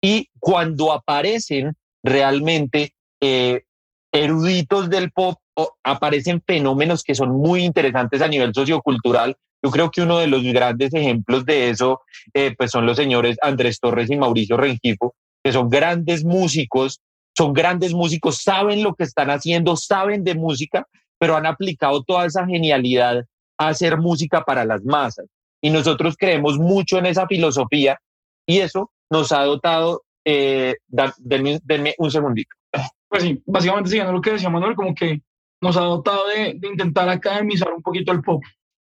Y cuando aparecen realmente eh, eruditos del pop, aparecen fenómenos que son muy interesantes a nivel sociocultural. Yo creo que uno de los grandes ejemplos de eso eh, pues son los señores Andrés Torres y Mauricio Rengifo, que son grandes músicos son grandes músicos, saben lo que están haciendo, saben de música, pero han aplicado toda esa genialidad a hacer música para las masas. Y nosotros creemos mucho en esa filosofía y eso nos ha dotado, eh, denme, un segundito. Pues sí, básicamente siguiendo lo que decía Manuel, como que nos ha dotado de, intentar academizar un poquito el pop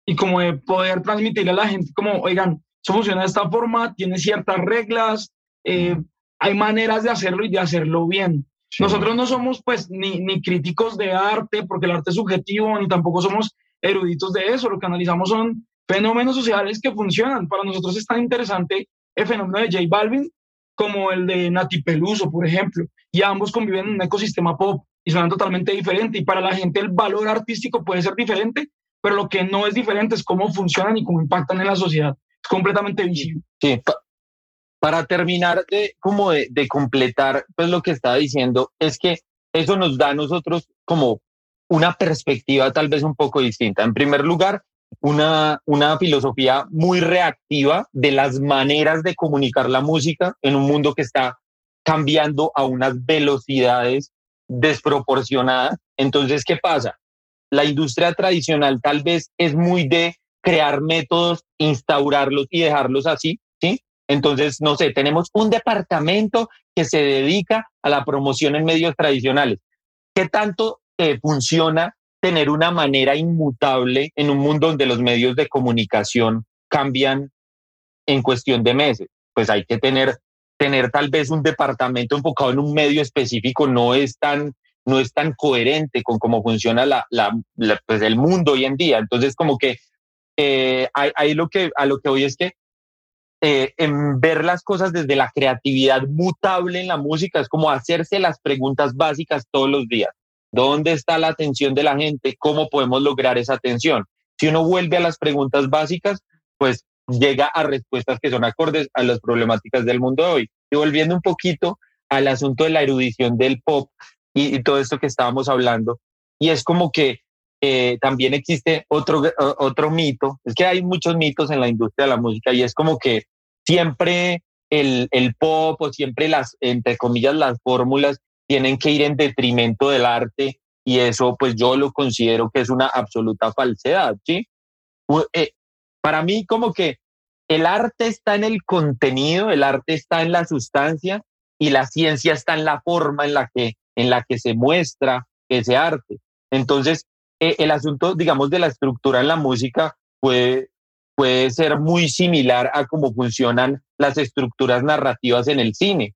y como de poder transmitirle a la gente como, oigan, eso funciona de esta forma, tiene ciertas reglas, eh, hay maneras de hacerlo y de hacerlo bien. Nosotros no somos pues ni, ni críticos de arte, porque el arte es subjetivo, ni tampoco somos eruditos de eso. Lo que analizamos son fenómenos sociales que funcionan. Para nosotros es tan interesante el fenómeno de J Balvin como el de Nati Peluso, por ejemplo. Y ambos conviven en un ecosistema pop y son totalmente diferentes. Y para la gente el valor artístico puede ser diferente, pero lo que no es diferente es cómo funcionan y cómo impactan en la sociedad. Es completamente visible. Sí, para terminar de, como de, completar pues lo que estaba diciendo, es que eso nos da a nosotros como una perspectiva tal vez un poco distinta. En primer lugar, una, una filosofía muy reactiva de las maneras de comunicar la música en un mundo que está cambiando a unas velocidades desproporcionadas. Entonces, ¿qué pasa? La industria tradicional tal vez es muy de crear métodos, instaurarlos y dejarlos así, ¿sí? Entonces, no sé, tenemos un departamento que se dedica a la promoción en medios tradicionales. ¿Qué tanto eh, funciona tener una manera inmutable en un mundo donde los medios de comunicación cambian en cuestión de meses? Pues hay que tener, tener tal vez un departamento enfocado en un medio específico, no es tan, no es tan coherente con cómo funciona la, la, pues el mundo hoy en día. Entonces, como que eh, ahí, lo que a lo que hoy es que eh, en ver las cosas desde la creatividad mutable en la música, es como hacerse las preguntas básicas todos los días. ¿Dónde está la atención de la gente? ¿Cómo podemos lograr esa atención? Si uno vuelve a las preguntas básicas, pues llega a respuestas que son acordes a las problemáticas del mundo de hoy. Y volviendo un poquito al asunto de la erudición del pop y, todo esto que estábamos hablando, y es como que eh, también existe otro, otro mito, es que hay muchos mitos en la industria de la música y es como que siempre el, el pop o siempre las, entre comillas, las fórmulas tienen que ir en detrimento del arte y eso pues yo lo considero que es una absoluta falsedad, ¿sí? Eh, para mí como que el arte está en el contenido, el arte está en la sustancia y la ciencia está en la forma en la que, en la que se muestra ese arte. Entonces, eh, el asunto, digamos, de la estructura en la música puede, puede ser muy similar a cómo funcionan las estructuras narrativas en el cine.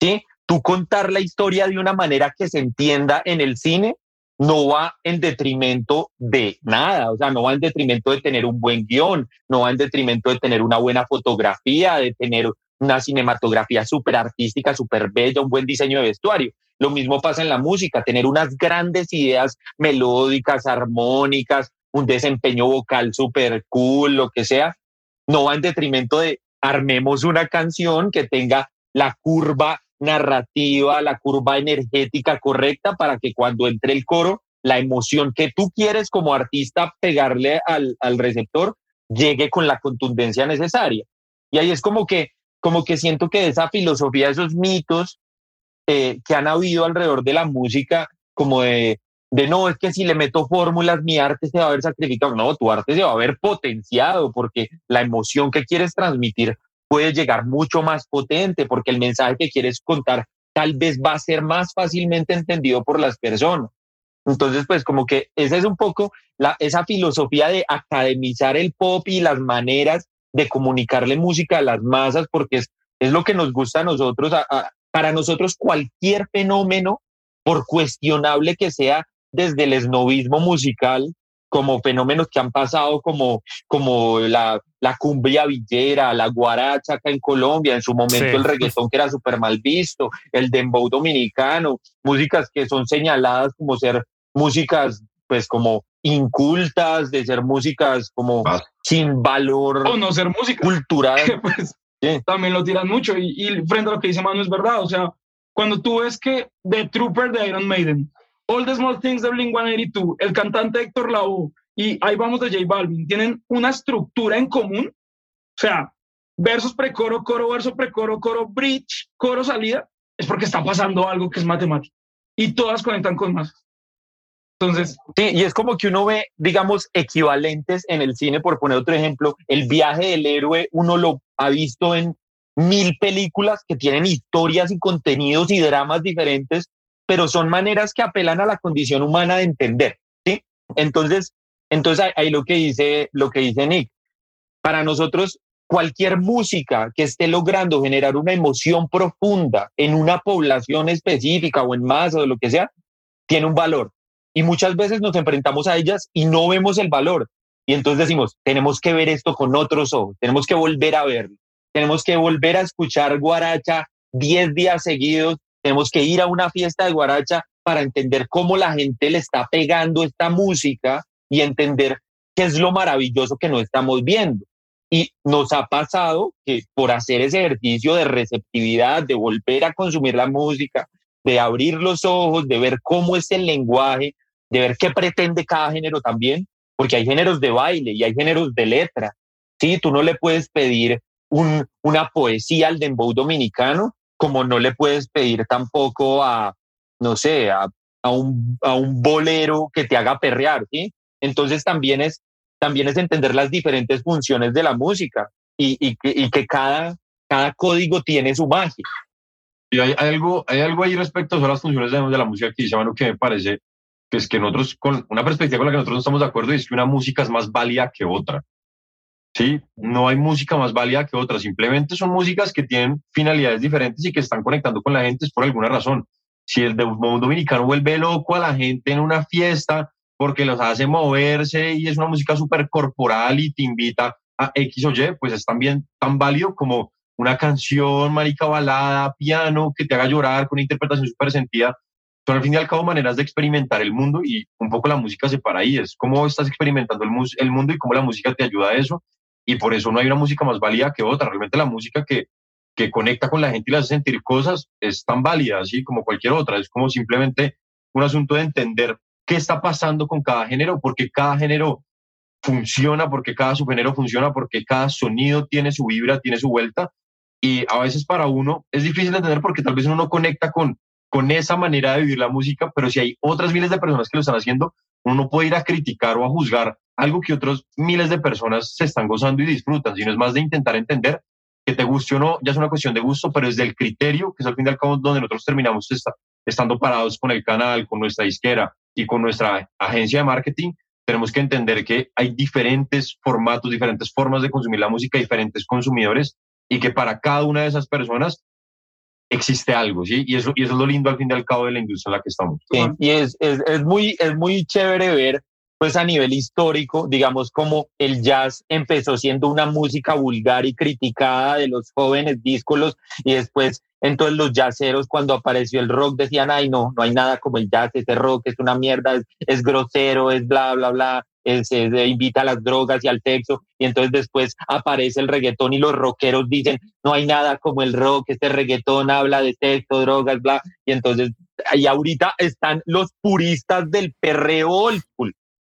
¿sí? Tú contar la historia de una manera que se entienda en el cine no va en detrimento de nada, o sea, no va en detrimento de tener un buen guion, no va en detrimento de tener una buena fotografía, de tener una cinematografía súper artística, súper bella, un buen diseño de vestuario. Lo mismo pasa en la música, tener unas grandes ideas melódicas, armónicas, un desempeño vocal súper cool, lo que sea, no va en detrimento de armemos una canción que tenga la curva narrativa, la curva energética correcta para que cuando entre el coro, la emoción que tú quieres como artista pegarle al, al receptor llegue con la contundencia necesaria. Y ahí es como que, como que siento que esa filosofía, esos mitos eh, que han habido alrededor de la música, como de, de no, es que si le meto fórmulas, mi arte se va a ver sacrificado. No, tu arte se va a ver potenciado porque la emoción que quieres transmitir puede llegar mucho más potente porque el mensaje que quieres contar tal vez va a ser más fácilmente entendido por las personas. Entonces, pues como que esa es un poco la, esa filosofía de academizar el pop y las maneras de comunicarle música a las masas, porque es, es lo que nos gusta a nosotros. Para nosotros cualquier fenómeno, por cuestionable que sea desde el esnovismo musical, como fenómenos que han pasado como, como la, la cumbia villera, la guaracha acá en Colombia, en su momento el reggaetón que era súper mal visto, el dembow dominicano, músicas que son señaladas como ser músicas pues como incultas, de ser músicas como ah. sin valor o no ser música cultural. pues, También lo tiran mucho y, y, frente a lo que dice Manu es verdad, o sea, cuando tú ves que The Trooper de Iron Maiden All the Small Things de Blink-182, el cantante Héctor Lavoe y ahí vamos de J Balvin, tienen una estructura en común, o sea, versos precoro, coro, verso precoro, coro, bridge, coro, salida, es porque está pasando algo que es matemático y todas conectan con más. Entonces, sí, y es como que uno ve, digamos, equivalentes en el cine, por poner otro ejemplo, el viaje del héroe, uno lo ha visto en mil películas que tienen historias y contenidos y dramas diferentes, pero son maneras que apelan a la condición humana de entender, ¿sí? Entonces, entonces ahí lo que dice, lo que dice Nick, para nosotros cualquier música que esté logrando generar una emoción profunda en una población específica o en masa o lo que sea, tiene un valor. Y muchas veces nos enfrentamos a ellas y no vemos el valor. Y entonces decimos, tenemos que ver esto con otros ojos, tenemos que volver a verlo, tenemos que volver a escuchar guaracha 10 días seguidos tenemos que ir a una fiesta de guaracha para entender cómo la gente le está pegando esta música y entender qué es lo maravilloso que no estamos viendo. Y nos ha pasado que por hacer ese ejercicio de receptividad, de volver a consumir la música, de abrir los ojos, de ver cómo es el lenguaje, de ver qué pretende cada género también, porque hay géneros de baile y hay géneros de letra. Sí, tú no le puedes pedir un, una poesía al dembow dominicano como no le puedes pedir tampoco a, no sé, a, un, a un bolero que te haga perrear, ¿sí? Entonces también es, también es entender las diferentes funciones de la música y, y, que, y que cada, cada código tiene su magia. Y hay, algo, hay algo ahí respecto a las funciones de, de la música que dice Manu que me parece que es que nosotros, con una perspectiva con la que nosotros no estamos de acuerdo, es que una música es más válida que otra. Sí, no hay música más válida que otra, simplemente son músicas que tienen finalidades diferentes y que están conectando con la gente es por alguna razón. Si el mundo dominicano vuelve loco a la gente en una fiesta porque los hace moverse y es una música súper corporal y te invita a X o Y, pues es también tan válido como una canción, marica balada, piano, que te haga llorar con una interpretación súper sentida. Son al fin y al cabo maneras de experimentar el mundo y un poco la música se para ahí. Es cómo estás experimentando el, mundo y cómo la música te ayuda a eso y por eso no hay una música más válida que otra. Realmente la música que, que conecta con la gente y le hace sentir cosas es tan válida, así como cualquier otra. Es como simplemente un asunto de entender qué está pasando con cada género, porque cada género funciona, porque cada subgénero funciona, porque cada sonido tiene su vibra, tiene su vuelta. Y a veces para uno es difícil de entender porque tal vez uno no conecta con, con esa manera de vivir la música, pero si hay otras miles de personas que lo están haciendo, uno no puede ir a criticar o a juzgar algo que otros miles de personas se están gozando y disfrutan, sino es más de intentar entender que te guste o no, ya es una cuestión de gusto, pero es del criterio, que es al fin y al cabo donde nosotros terminamos estando parados con el canal, con nuestra disquera y con nuestra agencia de marketing, tenemos que entender que hay diferentes formatos, diferentes formas de consumir la música, diferentes consumidores y que para cada una de esas personas existe algo, ¿sí? Y eso, y eso es lo lindo al fin y al cabo de la industria en la que estamos. Sí, y es, es, es, muy, es muy chévere ver, pues a nivel histórico, digamos, como el jazz empezó siendo una música vulgar y criticada de los jóvenes díscolos y después entonces los jazzeros cuando apareció el rock decían, ay no, no hay nada como el jazz, ese rock es una mierda, es grosero, es bla, bla, bla se, invita a las drogas y al sexo, y entonces después aparece el reggaetón y los rockeros dicen, no hay nada como el rock, este reggaetón habla de sexo, drogas, bla, y entonces, y ahorita están los puristas del perreo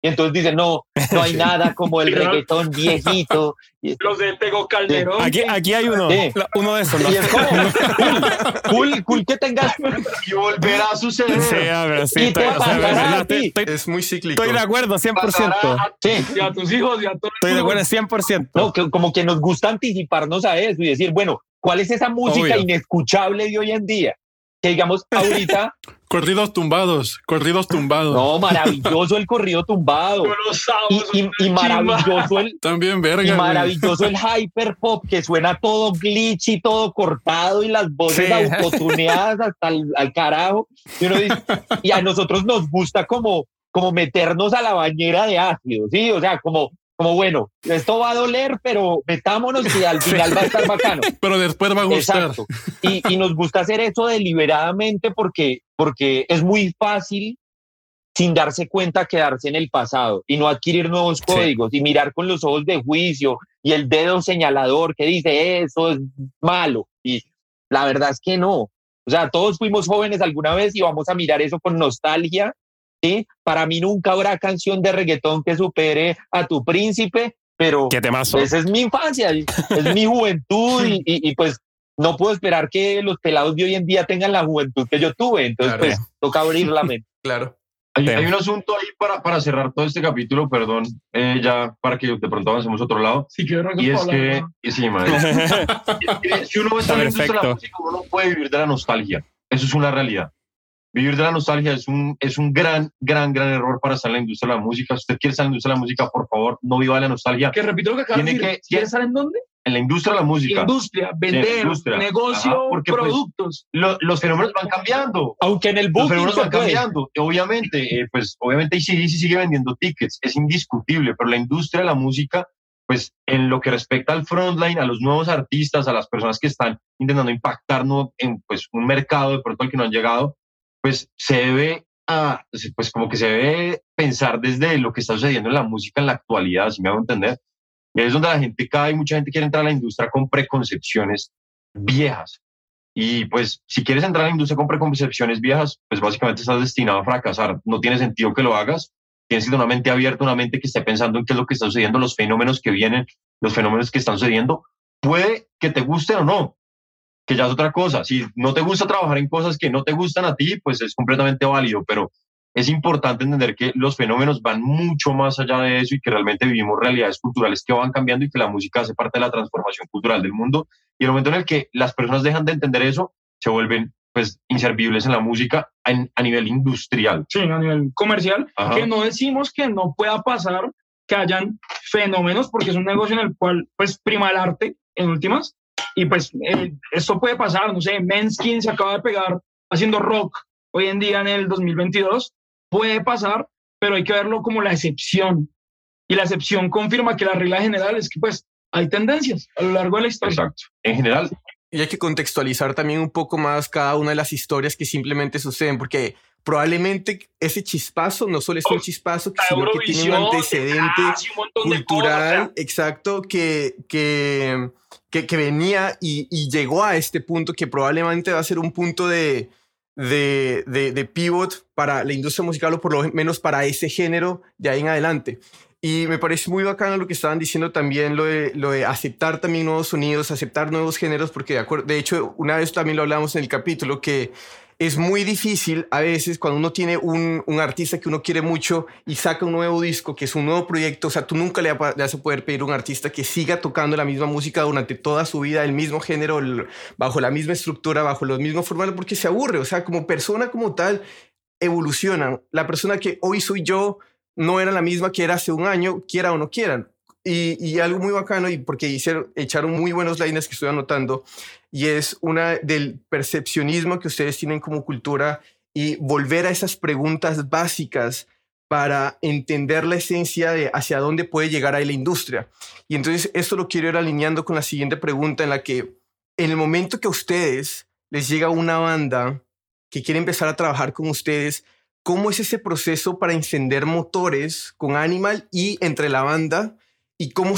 y entonces dicen, no, no hay nada como el reggaetón viejito. Los de Tego Calderón. Aquí, aquí hay uno, uno de esos. Y es como, cool, cool, que tengas. Y volverá a suceder. Sí, a ver, sí. Y te pasará a ti. Es muy cíclico. Estoy de acuerdo, 100%. Sí. Y a tus hijos y a todos. Estoy de acuerdo, 100%. No, que, como que nos gusta anticiparnos a eso y decir, bueno, ¿cuál es esa música inescuchable de hoy en día? Que digamos, ahorita Corridos tumbados, corridos tumbados. No, maravilloso el corrido tumbado. Y, y, maravilloso el. También verga. Y maravilloso el hyper pop que suena todo glitch y todo cortado y las voces autotuneadas hasta al carajo. Y, uno dice, y a nosotros nos gusta como, como meternos a la bañera de ácido, ¿sí? O sea, como como bueno, esto va a doler, pero metámonos y al final va a estar bacano. Pero después va a gustar. Exacto. Y, y, nos gusta hacer eso deliberadamente porque, porque es muy fácil, sin darse cuenta, quedarse en el pasado y no adquirir nuevos códigos y mirar con los ojos de juicio y el dedo señalador que dice eso es malo. Y la verdad es que no. O sea, todos fuimos jóvenes alguna vez y vamos a mirar eso con nostalgia ¿sí? Para mí nunca habrá canción de reggaetón que supere a tu príncipe, pero esa es mi infancia, es mi juventud y, y, pues no puedo esperar que los pelados de hoy en día tengan la juventud que yo tuve, entonces pues toca abrir la mente. claro. Hay, hay, un asunto ahí para, para cerrar todo este capítulo, perdón, eh, ya para que de pronto avancemos a otro lado. Sí, que y es que, y sí, madre, si uno está en la música, uno no puede vivir de la nostalgia. Eso es una realidad. Vivir de la nostalgia es un, es un gran, gran, gran error para estar en la industria de la música. Si usted quiere estar en la industria de la música, por favor, no viva la nostalgia. Que repito lo que acabas de decir. ¿Quiere estar en dónde? En la industria de la música. Industria, vender, negocio, pues, productos. los fenómenos van cambiando. Aunque en el book Los fenómenos van cambiando. Obviamente, eh, pues obviamente sí sigue vendiendo tickets, es indiscutible, pero la industria de la música pues en lo que respecta al frontline, a los nuevos artistas, a las personas que están intentando impactar en pues, un mercado de pronto al que no han llegado, pues se debe a, pues como que se debe pensar desde lo que está sucediendo en la música en la actualidad, si me hago entender. Es donde la gente cae, mucha gente quiere entrar a la industria con preconcepciones viejas. Y pues si quieres entrar a la industria con preconcepciones viejas, pues básicamente estás destinado a fracasar. No tiene sentido que lo hagas. Tienes que una mente abierta, una mente que esté pensando en qué es lo que está sucediendo, los fenómenos que vienen, los fenómenos que están sucediendo. Puede que te guste o no, que ya es otra cosa. Si no te gusta trabajar en cosas que no te gustan a ti, pues es completamente válido, pero es importante entender que los fenómenos van mucho más allá de eso y que realmente vivimos realidades culturales que van cambiando y que la música hace parte de la transformación cultural del mundo. Y el momento en el que las personas dejan de entender eso, se vuelven pues inservibles en la música a nivel industrial. Sí, a nivel comercial, que no decimos que no pueda pasar que hayan fenómenos, porque es un negocio en el cual pues prima el arte en últimas, y pues eh, esto puede pasar, no sé, Menskin se acaba de pegar haciendo rock hoy en día en el 2022, puede pasar, pero hay que verlo como la excepción. Y la excepción confirma que la regla general es que pues hay tendencias a lo largo de la historia. Exacto. En general. Y hay que contextualizar también un poco más cada una de las historias que simplemente suceden, porque probablemente ese chispazo no solo es un chispazo, sino que tiene un antecedente cultural, exacto, que, que, que, venía y, y, llegó a este punto que probablemente va a ser un punto de, de, de, de, pivot para la industria musical o por lo menos para ese género de ahí en adelante. Y me parece muy bacano lo que estaban diciendo también, lo de, lo de aceptar también nuevos sonidos, aceptar nuevos géneros, porque de, acuerdo, de hecho una vez también lo hablamos en el capítulo, que es muy difícil a veces cuando uno tiene un, artista que uno quiere mucho y saca un nuevo disco, que es un nuevo proyecto, o sea, tú nunca le, vas a poder pedir a un artista que siga tocando la misma música durante toda su vida, el mismo género, bajo la misma estructura, bajo los mismos formales, porque se aburre, o sea, como persona como tal, evolucionan. La persona que hoy soy yo no era la misma que era hace un año, quiera o no quieran. Y, algo muy bacano, y porque hicieron, echaron muy buenos lines que estoy anotando, y es una del percepcionismo que ustedes tienen como cultura y volver a esas preguntas básicas para entender la esencia de hacia dónde puede llegar ahí la industria. Y entonces esto lo quiero ir alineando con la siguiente pregunta en la que en el momento que a ustedes les llega una banda que quiere empezar a trabajar con ustedes, ¿cómo es ese proceso para encender motores con Animal y entre la banda? Y cómo,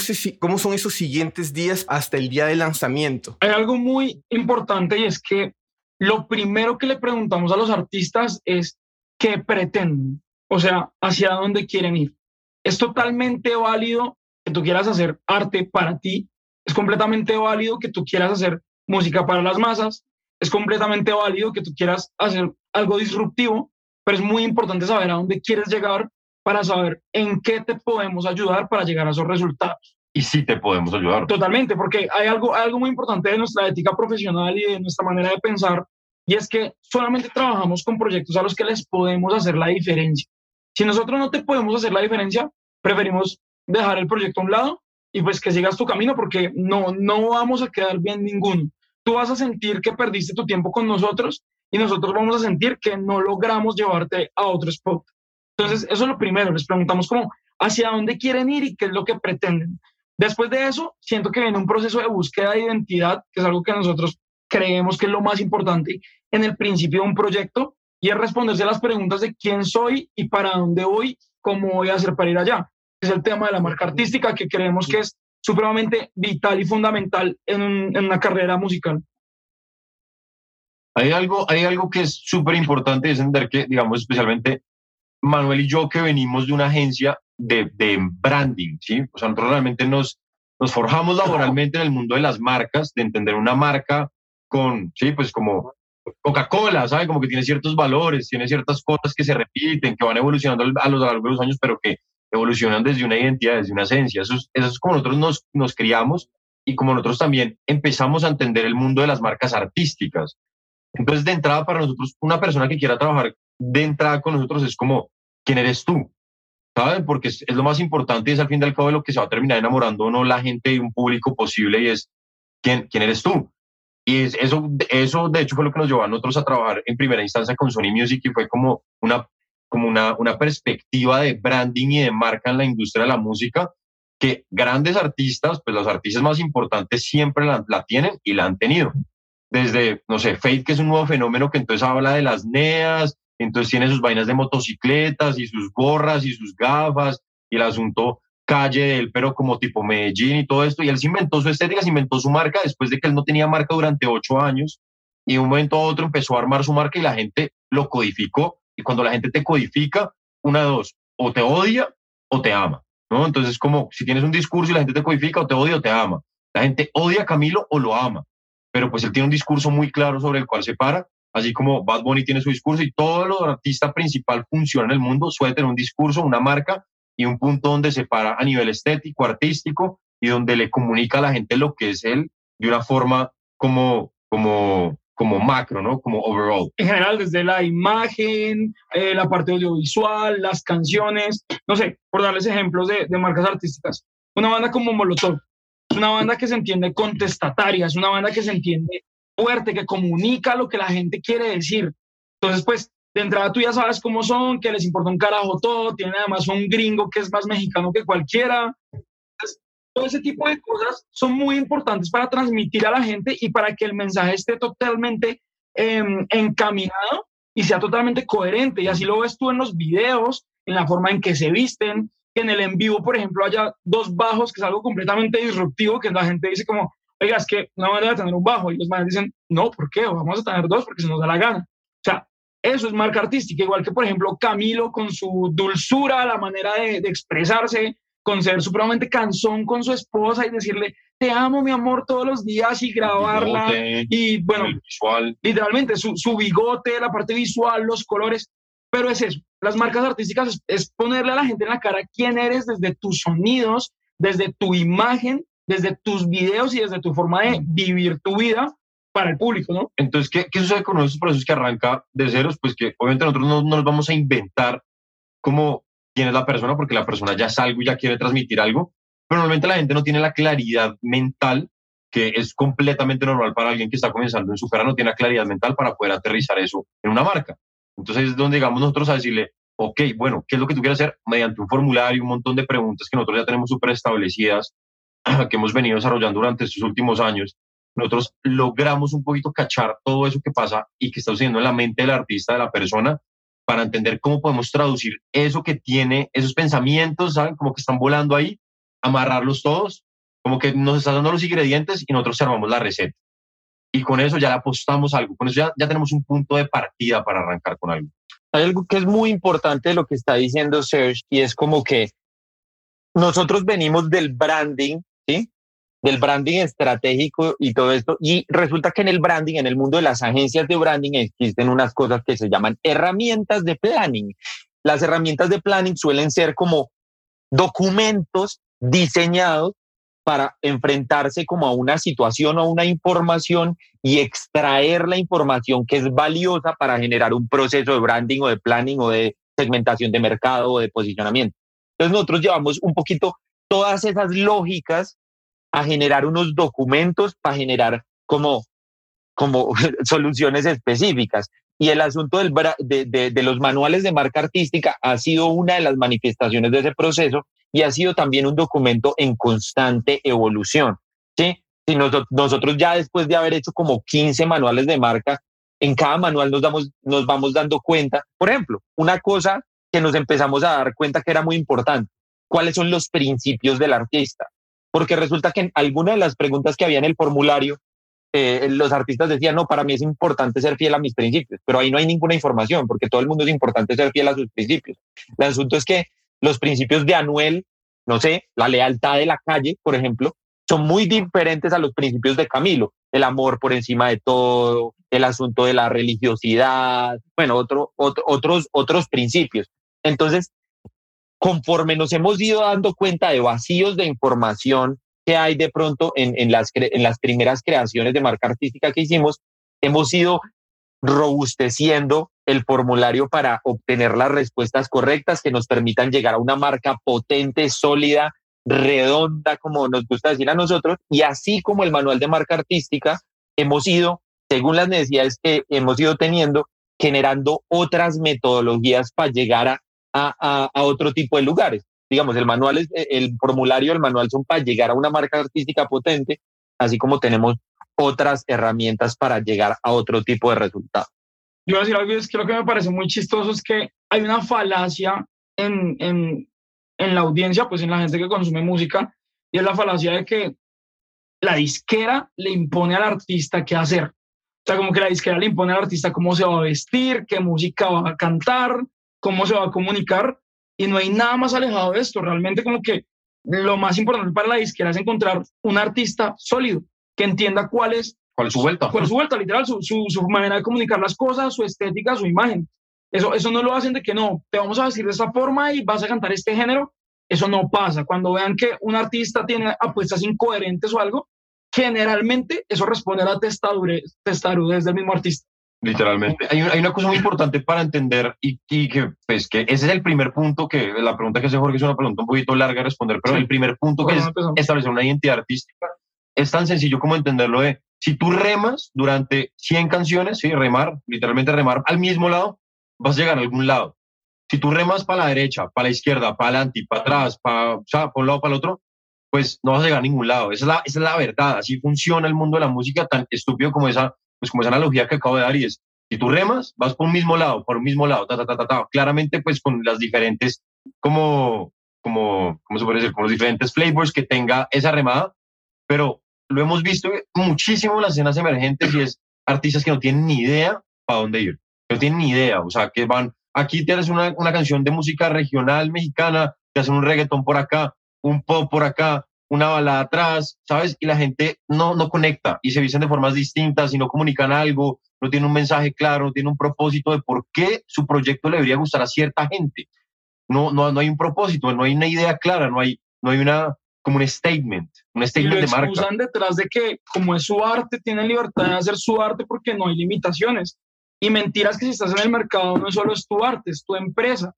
son esos siguientes días hasta el día de lanzamiento. Hay algo muy importante y es que lo primero que le preguntamos a los artistas es qué pretenden, o sea, hacia dónde quieren ir. Es totalmente válido que tú quieras hacer arte para ti, es completamente válido que tú quieras hacer música para las masas, es completamente válido que tú quieras hacer algo disruptivo, pero es muy importante saber a dónde quieres llegar para saber en qué te podemos ayudar para llegar a esos resultados. Y sí te podemos ayudar. Totalmente, porque hay algo, algo muy importante de nuestra ética profesional y de nuestra manera de pensar, y es que solamente trabajamos con proyectos a los que les podemos hacer la diferencia. Si nosotros no te podemos hacer la diferencia, preferimos dejar el proyecto a un lado y pues que sigas tu camino porque no, no vamos a quedar bien ninguno. Tú vas a sentir que perdiste tu tiempo con nosotros y nosotros vamos a sentir que no logramos llevarte a otro spot. Entonces, eso es lo primero, les preguntamos cómo, hacia dónde quieren ir y qué es lo que pretenden. Después de eso, siento que viene un proceso de búsqueda de identidad, que es algo que nosotros creemos que es lo más importante en el principio de un proyecto, y es responderse a las preguntas de quién soy y para dónde voy, cómo voy a hacer para ir allá. Es el tema de la marca artística que creemos que es supremamente vital y fundamental en, en una carrera musical. Hay algo, hay algo que es súper importante, es entender que, digamos, especialmente Manuel y yo que venimos de una agencia de, de branding, ¿sí? O sea, nosotros realmente nos, nos forjamos laboralmente en el mundo de las marcas, de entender una marca con, sí, pues como Coca-Cola, ¿sabe? Como que tiene ciertos valores, tiene ciertas cosas que se repiten, que van evolucionando a lo largo de los años, pero que evolucionan desde una identidad, desde una esencia. Eso es, eso es como nosotros nos, nos criamos y como nosotros también empezamos a entender el mundo de las marcas artísticas. Entonces, de entrada, para nosotros, una persona que quiera trabajar de entrada con nosotros es como, ¿quién eres tú? ¿Saben? Porque es, lo más importante y es al fin y al cabo lo que se va a terminar enamorando o no la gente y un público posible y es, ¿quién, quién eres tú? Y es, eso, eso, de hecho, fue lo que nos llevó a nosotros a trabajar en primera instancia con Sony Music y fue como una, como una, una perspectiva de branding y de marca en la industria de la música que grandes artistas, pues los artistas más importantes siempre la, la tienen y la han tenido desde, no sé, Fate, que es un nuevo fenómeno que entonces habla de las NEAS, entonces tiene sus vainas de motocicletas y sus gorras y sus gafas y el asunto calle de él, pero como tipo Medellín y todo esto. Y él se inventó su estética, se inventó su marca después de que él no tenía marca durante ocho años y de un momento a otro empezó a armar su marca y la gente lo codificó. Y cuando la gente te codifica, una de dos, o te odia o te ama. ¿no? Entonces, como si tienes un discurso y la gente te codifica, o te odia o te ama. La gente odia a Camilo o lo ama pero pues él tiene un discurso muy claro sobre el cual se para, así como Bad Bunny tiene su discurso y todo el artista principal funciona en el mundo suele tener un discurso, una marca y un punto donde se para a nivel estético, artístico y donde le comunica a la gente lo que es él de una forma como, como, como macro, ¿no? Como overall. En general, desde la imagen, eh, la parte audiovisual, las canciones, no sé, por darles ejemplos de, de marcas artísticas. Una banda como Molotov, una banda que se entiende contestataria, es una banda que se entiende fuerte, que comunica lo que la gente quiere decir. Entonces, pues, de entrada tú ya sabes cómo son, que les importa un carajo todo, tienen además un gringo que es más mexicano que cualquiera. todo ese tipo de cosas son muy importantes para transmitir a la gente y para que el mensaje esté totalmente em, encaminado y sea totalmente coherente. Y así lo ves tú en los videos, en la forma en que se visten, que en el en vivo, por ejemplo, haya dos bajos, que es algo completamente disruptivo, que la gente dice como, oiga, es que no van a tener un bajo. Y los manes dicen, no, ¿por qué? Vamos a tener dos porque se nos da la gana. O sea, eso es marca artística, igual que, por ejemplo, Camilo con su dulzura, la manera de, de expresarse, con ser supremamente cansón con su esposa y decirle, te amo, mi amor, todos los días y grabarla. y bueno, literalmente su, su, bigote, la parte visual, los colores. Pero es eso, las marcas artísticas es, ponerle a la gente en la cara quién eres desde tus sonidos, desde tu imagen, desde tus videos y desde tu forma de vivir tu vida para el público, ¿no? Entonces, ¿qué, qué sucede con esos procesos que arranca de ceros? Pues que obviamente nosotros no, no nos vamos a inventar como quién es la persona, porque la persona ya es algo y ya quiere transmitir algo, pero normalmente la gente no tiene la claridad mental que es completamente normal para alguien que está comenzando en su carrera, no tiene la claridad mental para poder aterrizar eso en una marca. Entonces es donde llegamos nosotros a decirle, ok, bueno, ¿qué es lo que tú quieres hacer? Mediante un formulario, un montón de preguntas que nosotros ya tenemos súper establecidas, que hemos venido desarrollando durante estos últimos años, nosotros logramos un poquito cachar todo eso que pasa y que está sucediendo en la mente del artista, de la persona, para entender cómo podemos traducir eso que tiene, esos pensamientos, ¿saben? Como que están volando ahí, amarrarlos todos, como que nos está dando los ingredientes y nosotros armamos la receta. Y con eso ya le apostamos algo, con eso ya, ya tenemos un punto de partida para arrancar con algo. Hay algo que es muy importante de lo que está diciendo Serge y es como que nosotros venimos del branding. Del branding estratégico y todo esto. Y resulta que en el branding, en el mundo de las agencias de branding, existen unas cosas que se llaman herramientas de planning. Las herramientas de planning suelen ser como documentos diseñados para enfrentarse como a una situación o una información y extraer la información que es valiosa para generar un proceso de branding o de planning o de segmentación de mercado o de posicionamiento. Entonces nosotros llevamos un poquito todas esas lógicas a generar unos documentos para generar como, como soluciones específicas. Y el asunto del, de, de, los manuales de marca artística ha sido una de las manifestaciones de ese proceso y ha sido también un documento en constante evolución. ¿sí? Si nosotros, nosotros ya después de haber hecho como 15 manuales de marca, en cada manual nos, damos, nos vamos dando cuenta. Por ejemplo, una cosa que nos empezamos a dar cuenta que era muy importante, cuáles son los principios del artista porque resulta que en alguna de las preguntas que había en el formulario, eh, los artistas decían, no, para mí es importante ser fiel a mis principios, pero ahí no hay ninguna información, porque todo el mundo es importante ser fiel a sus principios. El asunto es que los principios de Anuel, no sé, la lealtad de la calle, por ejemplo, son muy diferentes a los principios de Camilo, el amor por encima de todo, el asunto de la religiosidad, bueno, otro, otros, otros principios. Entonces, conforme nos hemos ido dando cuenta de vacíos de información que hay de pronto en, las, las primeras creaciones de marca artística que hicimos, hemos ido robusteciendo el formulario para obtener las respuestas correctas que nos permitan llegar a una marca potente, sólida, redonda, como nos gusta decir a nosotros, y así como el manual de marca artística, hemos ido, según las necesidades que hemos ido teniendo, generando otras metodologías para llegar a a, otro tipo de lugares. Digamos, el manual, es, eh, el formulario, el manual son para llegar a una marca artística potente, así como tenemos otras herramientas para llegar a otro tipo de resultado. Yo voy a decir algo, es que lo que me parece muy chistoso es que hay una falacia en, en, en la audiencia, pues en la gente que consume música, y es la falacia de que la disquera le impone al artista qué hacer. O sea, como que la disquera le impone al artista cómo se va a vestir, qué música va a cantar, cómo se va a comunicar y no hay nada más alejado de esto. Realmente como que lo más importante para la disquera es encontrar un artista sólido que entienda cuál es, ¿Cuál es su vuelta. Cuál es su vuelta, literal, su, su, manera de comunicar las cosas, su estética, su imagen. Eso, eso no lo hacen de que no, te vamos a decir de esta forma y vas a cantar este género. Eso no pasa. Cuando vean que un artista tiene apuestas incoherentes o algo, generalmente eso responde a la testarudez, testarudez del mismo artista. Literalmente. Hay, hay, una cosa muy importante para entender y, y, que, pues, que ese es el primer punto que la pregunta que hace Jorge es una pregunta un poquito larga de responder, pero el primer punto que es establecer una identidad artística es tan sencillo como entenderlo de si tú remas durante 100 canciones, sí, remar, literalmente remar al mismo lado, vas a llegar a algún lado. Si tú remas para la derecha, para la izquierda, para adelante, para atrás, para, o sea, para un lado, para el otro, pues no vas a llegar a ningún lado. Esa es la, esa es la verdad. Así funciona el mundo de la música tan estúpido como esa pues como esa analogía que acabo de dar y es, Si tú remas, vas por un mismo lado, por un mismo lado, ta, ta, ta, ta. Claramente, pues con las diferentes, como, como, ¿cómo se puede decir? Con los diferentes flavors que tenga esa remada, pero lo hemos visto muchísimo en las escenas emergentes y es artistas que no tienen ni idea para dónde ir, no tienen ni idea, o sea, que van, aquí tienes una, una canción de música regional mexicana, te hacen un reggaetón por acá, un pop por acá, una balada atrás, ¿sabes? Y la gente no, no conecta y se visten de formas distintas y no comunican algo, no tienen un mensaje claro, no tienen un propósito de por qué su proyecto le debería gustar a cierta gente. No, no, no hay un propósito, no hay una idea clara, no hay, no hay una, como un statement, un statement de marca. usan detrás de que como es su arte, tienen libertad de hacer su arte porque no hay limitaciones. Y mentiras que si estás en el mercado no solo es tu arte, es tu empresa.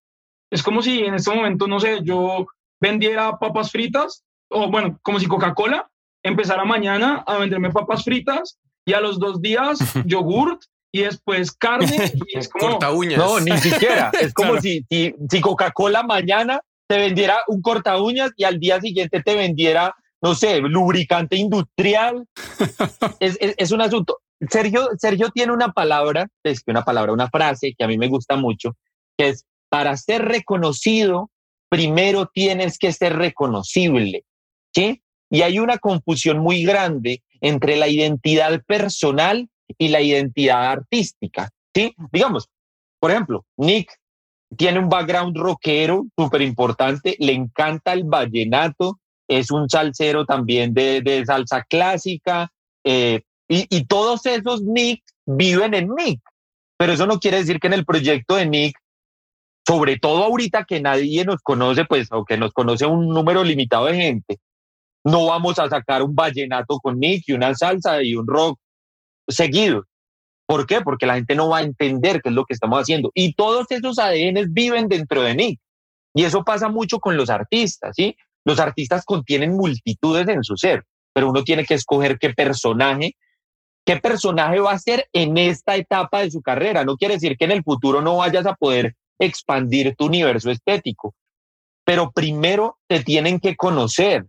Es como si en este momento, no sé, yo vendiera papas fritas, o bueno, como si Coca-Cola empezara mañana a venderme papas fritas y a los dos días yogurt y después carne. Y es como, corta uñas. No, ni siquiera. Es como si, si, Coca-Cola mañana te vendiera un corta uñas y al día siguiente te vendiera, no sé, lubricante industrial. es, es, es, un asunto. Sergio, Sergio tiene una palabra, es que una palabra, una frase que a mí me gusta mucho, que es para ser reconocido, primero tienes que ser reconocible. Y hay una confusión muy grande entre la identidad personal y la identidad artística. ¿sí? Digamos, por ejemplo, Nick tiene un background rockero súper importante, le encanta el vallenato, es un salsero también de, de salsa clásica, eh, y, y, todos esos Nick viven en Nick. Pero eso no quiere decir que en el proyecto de Nick, sobre todo ahorita que nadie nos conoce, pues, o que nos conoce un número limitado de gente, no vamos a sacar un vallenato con Nick y una salsa y un rock seguido. ¿Por qué? Porque la gente no va a entender qué es lo que estamos haciendo. Y todos esos ADN viven dentro de Nick. Y eso pasa mucho con los artistas, ¿sí? Los artistas contienen multitudes en su ser, pero uno tiene que escoger qué personaje, qué personaje va a ser en esta etapa de su carrera. No quiere decir que en el futuro no vayas a poder expandir tu universo estético, pero primero te tienen que conocer,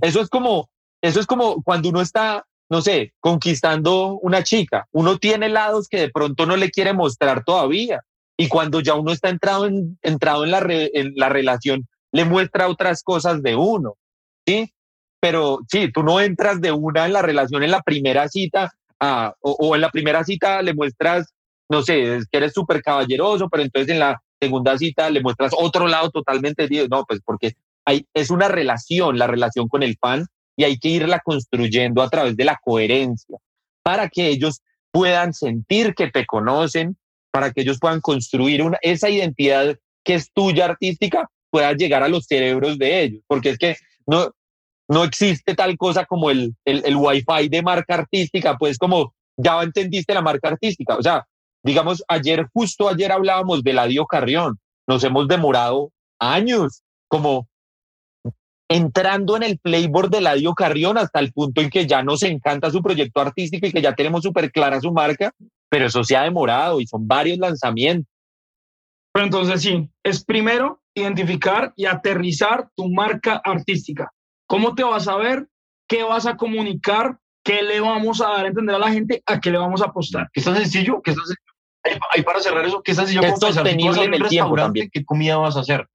Eso es como, eso es como cuando uno está, no sé, conquistando una chica. Uno tiene lados que de pronto no le quiere mostrar todavía. Y cuando ya uno está entrado en, entrado en, la, en la relación, le muestra otras cosas de uno. ¿sí? Pero sí, tú no entras de una en la relación en la primera cita o, en la primera cita le muestras, no sé, que eres súper caballeroso, pero entonces en la segunda cita le muestras otro lado totalmente, no, pues porque es una relación, la relación con el fan, y hay que irla construyendo a través de la coherencia para que ellos puedan sentir que te conocen, para que ellos puedan construir una, esa identidad que es tuya artística, pueda llegar a los cerebros de ellos, porque es que no, no existe tal cosa como el, el, el wifi de marca artística, pues como ya entendiste la marca artística, o sea, digamos, ayer, justo ayer hablábamos de Ladio Carrión, nos hemos demorado años como entrando en el playboard de Ladio Carrión hasta el punto en que ya nos encanta su proyecto artístico y que ya tenemos súper clara su marca, pero eso se ha demorado y son varios lanzamientos. Pero entonces sí, es primero identificar y aterrizar tu marca artística. ¿Cómo te vas a ver? ¿Qué vas a comunicar? ¿Qué le vamos a dar a entender a la gente? ¿A qué le vamos a apostar? ¿Qué es tan sencillo? ¿Qué es tan sencillo? Ahí, para cerrar eso, ¿qué es tan sencillo? Es sostenible en el tiempo también. ¿Qué comida vas a hacer?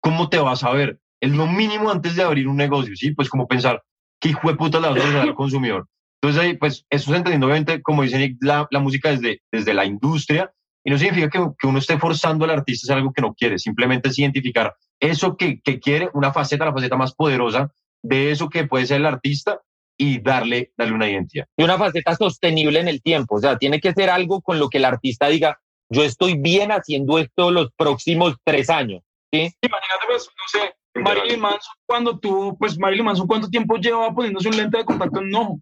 ¿Cómo te vas a ver? Es lo mínimo antes de abrir un negocio, ¿sí? Pues como pensar, ¿qué hijo de puta le vas a dar al consumidor? Entonces ahí, pues, eso es entendiendo, obviamente, como dice Nick, la, la música desde, desde la industria, y no significa que, que, uno esté forzando al artista a algo que no quiere, simplemente es identificar eso que, que quiere, una faceta, la faceta más poderosa de eso que puede ser el artista y darle, darle una identidad. Y una faceta sostenible en el tiempo, o sea, tiene que ser algo con lo que el artista diga, yo estoy bien haciendo esto los próximos tres años. ¿sí? Imagínate, pues, no sé, Marilyn Manson, cuando tuvo, pues Marilyn Manson, ¿cuánto tiempo lleva poniéndose un lente de contacto en ojo?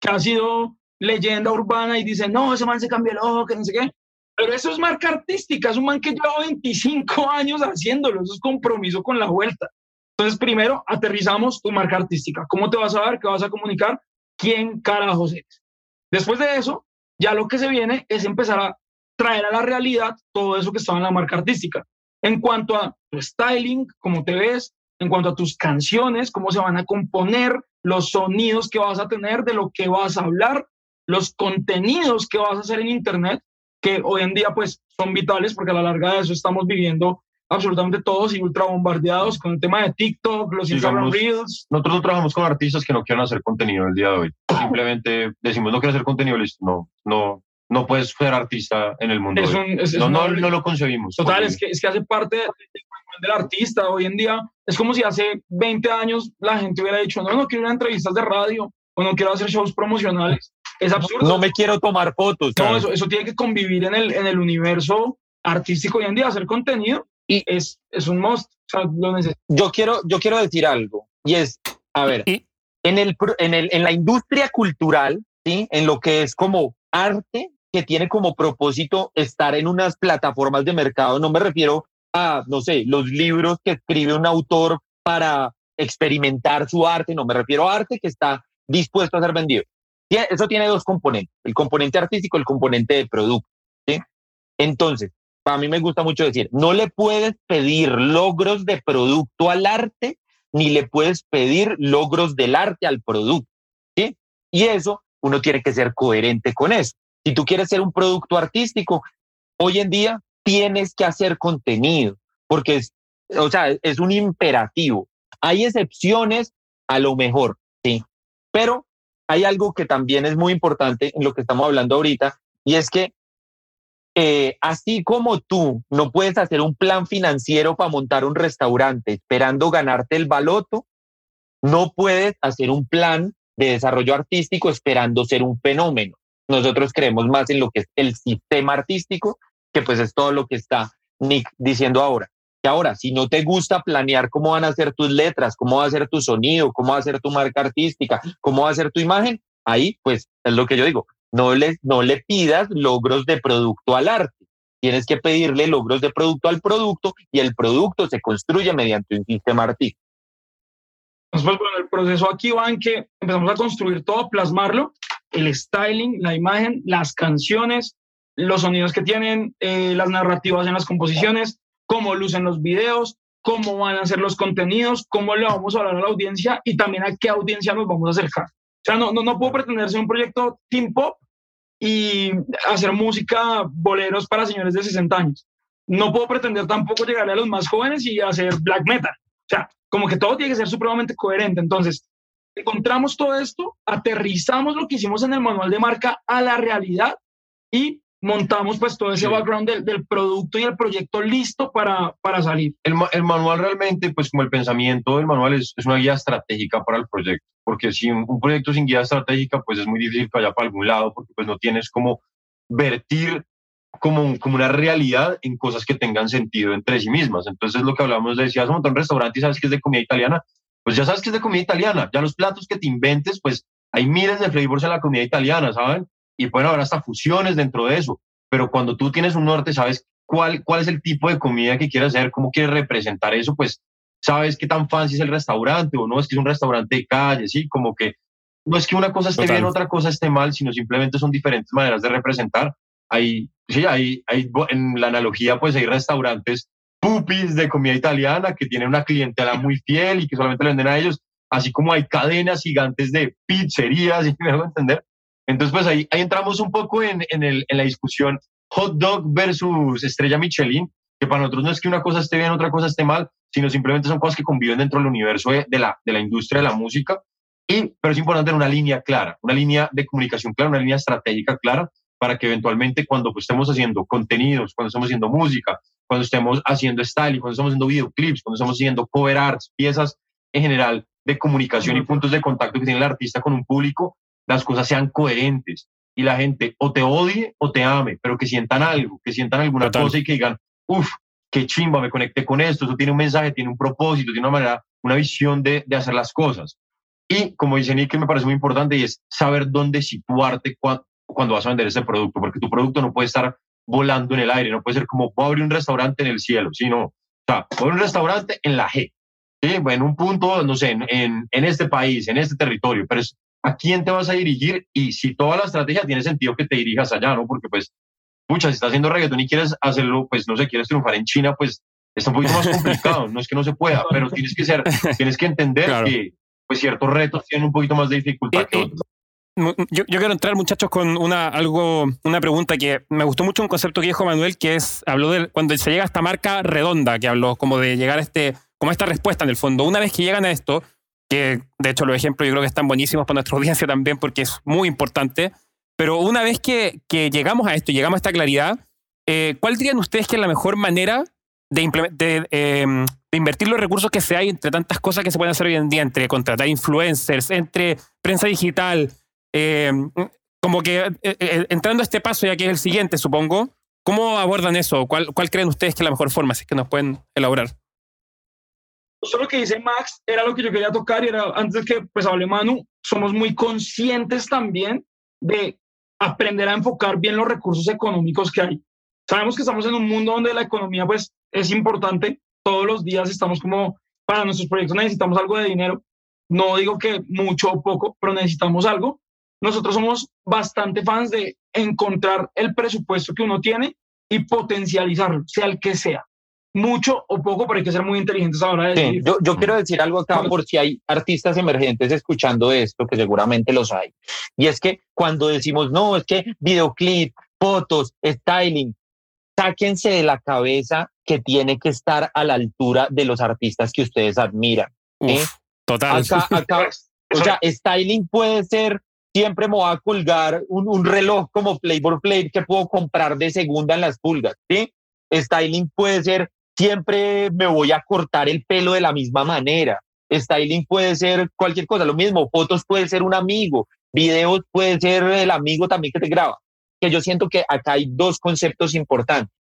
Que ha sido leyenda urbana y dice, no, ese man se cambió el ojo, que no sé qué. Pero eso es marca artística, es un man que lleva 25 años haciéndolo, eso es compromiso con la vuelta. Entonces, primero, aterrizamos tu marca artística. ¿Cómo te vas a ver? ¿Qué vas a comunicar? ¿Quién carajos eres? Después de eso, ya lo que se viene es empezar a traer a la realidad todo eso que estaba en la marca artística en cuanto a tu styling, cómo te ves, en cuanto a tus canciones, cómo se van a componer, los sonidos que vas a tener, de lo que vas a hablar, los contenidos que vas a hacer en Internet, que hoy en día pues son vitales porque a la larga de eso estamos viviendo absolutamente todos y ultra bombardeados con el tema de TikTok, los Instagram Reels. Nosotros no trabajamos con artistas que no quieran hacer contenido el día de hoy. Simplemente decimos no quiero hacer contenido, listo. No, no, no puedes ser artista en el mundo. no, no, no, lo concebimos. Total, es que, es que hace parte del artista hoy en día. Es como si hace 20 años la gente hubiera dicho, no, no quiero ir a entrevistas de radio o no quiero hacer shows promocionales. Es absurdo. No me quiero tomar fotos. No, eso, eso tiene que convivir en el, en el universo artístico hoy en día, hacer contenido y es, es un must. yo, quiero, yo quiero decir algo y es, a ver, en, el, en, el, en la industria cultural, ¿sí? en lo que es como arte, que tiene como propósito estar en unas plataformas de mercado, no me refiero a, no sé, los libros que escribe un autor para experimentar su arte, no me refiero a arte que está dispuesto a ser vendido. Eso tiene dos componentes, el componente artístico y el componente de producto. ¿sí? Entonces, a mí me gusta mucho decir, no le puedes pedir logros de producto al arte, ni le puedes pedir logros del arte al producto. ¿sí? Y eso uno tiene que ser coherente con eso. Si tú quieres ser un producto artístico, hoy en día tienes que hacer contenido, porque es, o sea, es un imperativo. Hay excepciones a lo mejor, sí, pero hay algo que también es muy importante en lo que estamos hablando ahorita, y es que eh, así como tú no puedes hacer un plan financiero para montar un restaurante esperando ganarte el baloto, no puedes hacer un plan de desarrollo artístico esperando ser un fenómeno. Nosotros creemos más en lo que es el sistema artístico, que pues es todo lo que está Nick diciendo ahora. Que ahora, si no te gusta planear cómo van a ser tus letras, cómo va a ser tu sonido, cómo va a ser tu marca artística, cómo va a ser tu imagen, ahí pues es lo que yo digo, no le, no le pidas logros de producto al arte. Tienes que pedirle logros de producto al producto y el producto se construye mediante un sistema artístico. Pues, bueno, el proceso aquí va en que empezamos a construir todo, plasmarlo, el styling, la imagen, las canciones, los sonidos que tienen, eh, las narrativas en las composiciones, cómo lucen los videos, cómo van a ser los contenidos, cómo le vamos a hablar a la audiencia y también a qué audiencia nos vamos a acercar. O sea, no, no, no puedo pretender ser un proyecto team pop y hacer música, boleros para señores de 60 años. No puedo pretender tampoco llegarle a los más jóvenes y hacer black metal. O sea, como que todo tiene que ser supremamente coherente. Entonces, encontramos todo esto, aterrizamos lo que hicimos en el manual de marca a la realidad y montamos pues todo ese background del, del, producto y el proyecto listo para, para salir. El, el, manual realmente, pues como el pensamiento del manual es, es, una guía estratégica para el proyecto, porque si un, un, proyecto sin guía estratégica, pues es muy difícil que vaya para algún lado, porque pues no tienes como vertir como, como una realidad en cosas que tengan sentido entre sí mismas. Entonces lo que hablamos de, si vas a montar un restaurante y sabes que es de comida italiana, pues ya sabes que es de comida italiana, ya los platos que te inventes, pues hay miles de flavors en la comida italiana, ¿saben? y pueden haber hasta fusiones dentro de eso. Pero cuando tú tienes un norte, sabes cuál, cuál es el tipo de comida que quieres hacer, cómo quieres representar eso, pues sabes qué tan fancy es el restaurante o no, es que es un restaurante de calle, ¿sí? Como que no es que una cosa esté bien, otra cosa esté mal, sino simplemente son diferentes maneras de representar. Hay, sí, hay, hay, en la analogía, pues hay restaurantes pupis de comida italiana que tienen una clientela muy fiel y que solamente le venden a ellos, así como hay cadenas gigantes de pizzerías, y me hago entender, entonces, pues ahí, ahí entramos un poco en, en, el, en la discusión hot dog versus estrella Michelin, que para nosotros no es que una cosa esté bien, otra cosa esté mal, sino simplemente son cosas que conviven dentro del universo de, de, la, de la industria de la música. Y, pero es importante tener una línea clara, una línea de comunicación clara, una línea estratégica clara, para que eventualmente cuando pues, estemos haciendo contenidos, cuando estemos haciendo música, cuando estemos haciendo styling, cuando estemos haciendo videoclips, cuando estemos haciendo cover arts, piezas en general de comunicación y puntos de contacto que tiene el artista con un público, las cosas sean coherentes y la gente o te odie o te ame, pero que sientan algo, que sientan alguna cosa y que digan, uff, qué chimba, me conecté con esto, eso tiene un mensaje, tiene un propósito, tiene una manera, una visión de, de hacer las cosas. Y como dice Nick, que me parece muy importante y es saber dónde situarte cuando, vas a vender ese producto, porque tu producto no puede estar volando en el aire, no puede ser como voy a abrir un restaurante en el cielo, sino, o sea, voy a abrir un restaurante en la G, ¿sí? en un punto, no sé, en, en, en este país, en este territorio, pero es a quién te vas a dirigir y si toda la estrategia tiene sentido que te dirijas allá, ¿no? Porque pues, pucha, si estás haciendo reggaetón y quieres hacerlo, pues no sé, quieres triunfar en China, pues está un poquito más complicado, no es que no se pueda, pero tienes que ser, tienes que entender que pues ciertos retos tienen un poquito más de dificultad que otros. Yo, quiero entrar, muchachos, con una, algo, una pregunta que me gustó mucho un concepto que dijo Manuel, que es, habló de cuando se llega a esta marca redonda, que habló como de llegar a este, como esta respuesta en el fondo. Una vez que llegan a esto, que de hecho los ejemplos yo creo que están buenísimos para nuestra audiencia también porque es muy importante, pero una vez que, que llegamos a esto, llegamos a esta claridad, eh, ¿cuál dirían ustedes que es la mejor manera de, de, em, de, invertir los recursos que se hay entre tantas cosas que se pueden hacer hoy en día, entre contratar influencers, entre prensa digital, em, como que eh, eh, entrando a este paso, ya que es el siguiente, supongo, ¿cómo abordan eso? ¿Cuál, ¿Cuál creen ustedes que es la mejor forma? Si es que nos pueden elaborar. Solo lo que dice Max era lo que yo quería tocar y era antes que pues hable Manu, somos muy conscientes también de aprender a enfocar bien los recursos económicos que hay. Sabemos que estamos en un mundo donde la economía pues es importante. Todos los días estamos como, para nuestros proyectos necesitamos algo de dinero. No digo que mucho o poco, pero necesitamos algo. Nosotros somos bastante fans de encontrar el presupuesto que uno tiene y potencializarlo, sea el que sea. Mucho o poco, pero hay que ser muy inteligentes a la hora de decir. yo, yo quiero decir algo acá por si hay artistas emergentes escuchando esto, que seguramente los hay. Y es que cuando decimos, no, es que videoclip, fotos, styling, sáquense de la cabeza que tiene que estar a la altura de los artistas que ustedes admiran. total. Acá, acá, o sea, styling puede ser, siempre me voy a colgar un, un reloj como Flavor Play que puedo comprar de segunda en las pulgas, ¿sí? Styling puede ser, siempre me voy a cortar el pelo de la misma manera. Styling puede ser cualquier cosa, lo mismo, fotos puede ser un amigo, videos puede ser el amigo también que te graba que yo siento que acá hay dos conceptos importantes.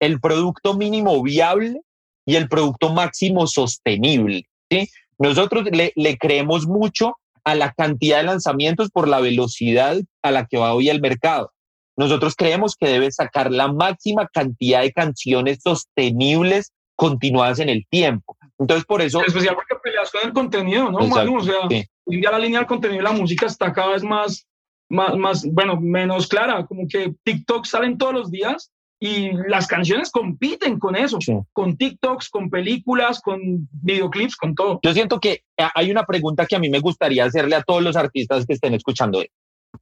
El producto mínimo viable y el producto máximo sostenible. ¿sí? Nosotros le, le creemos mucho a la cantidad de lanzamientos por la velocidad a la que va hoy el mercado. Nosotros creemos que debe sacar la máxima cantidad de canciones sostenibles continuadas en el tiempo. Entonces, por eso... especial porque peleas con el contenido, ¿no, O sea, hoy día la línea del contenido y la música está cada vez más más, más, bueno, menos clara, como que TikTok salen todos los días y las canciones compiten con eso, con TikToks, con películas, con videoclips, con todo. Yo siento que eh, hay una pregunta que a mí me gustaría hacerle a todos los artistas que estén escuchando.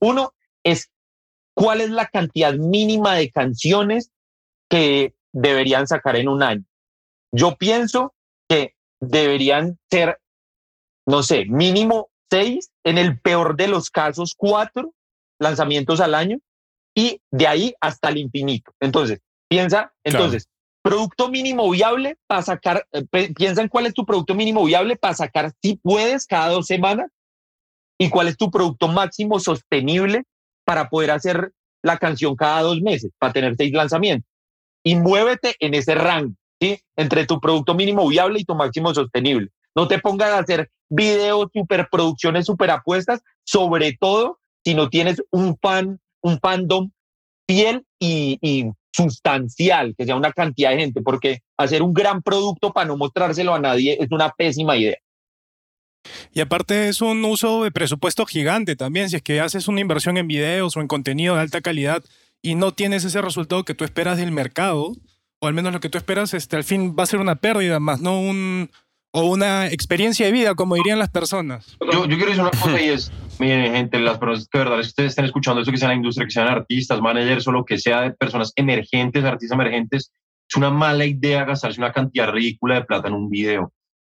Uno es, ¿cuál es la cantidad mínima de canciones que deberían sacar en un año? Yo pienso que deberían ser, no sé, mínimo seis, en el peor de los casos, cuatro lanzamientos al año y de ahí hasta el infinito. Entonces, piensa, entonces, producto mínimo viable para sacar, eh, piensa en cuál es tu producto mínimo viable para sacar, si puedes, cada dos semanas y cuál es tu producto máximo sostenible para poder hacer la canción cada dos meses, para tener seis lanzamientos. Y muévete en ese rango, ¿sí? Entre tu producto mínimo viable y tu máximo sostenible. No te pongas a hacer videos, superproducciones, superapuestas, sobre todo si no tienes un fan, un fandom fiel y, y sustancial, que sea una cantidad de gente, porque hacer un gran producto para no mostrárselo a nadie es una pésima idea. Y aparte es un uso de presupuesto gigante también, si es que haces una inversión en videos o en contenido de alta calidad y no tienes ese resultado que tú esperas del mercado, o al menos lo que tú esperas, este, al fin va a ser una pérdida más, no un, o una experiencia de vida, como dirían las personas. Yo, yo quiero decir una cosa y es, miren gente, las personas que verdad ustedes estén escuchando eso, que sean la industria, que sean artistas, managers o lo que sea de personas emergentes, artistas emergentes, es una mala idea gastarse una cantidad ridícula de plata en un video.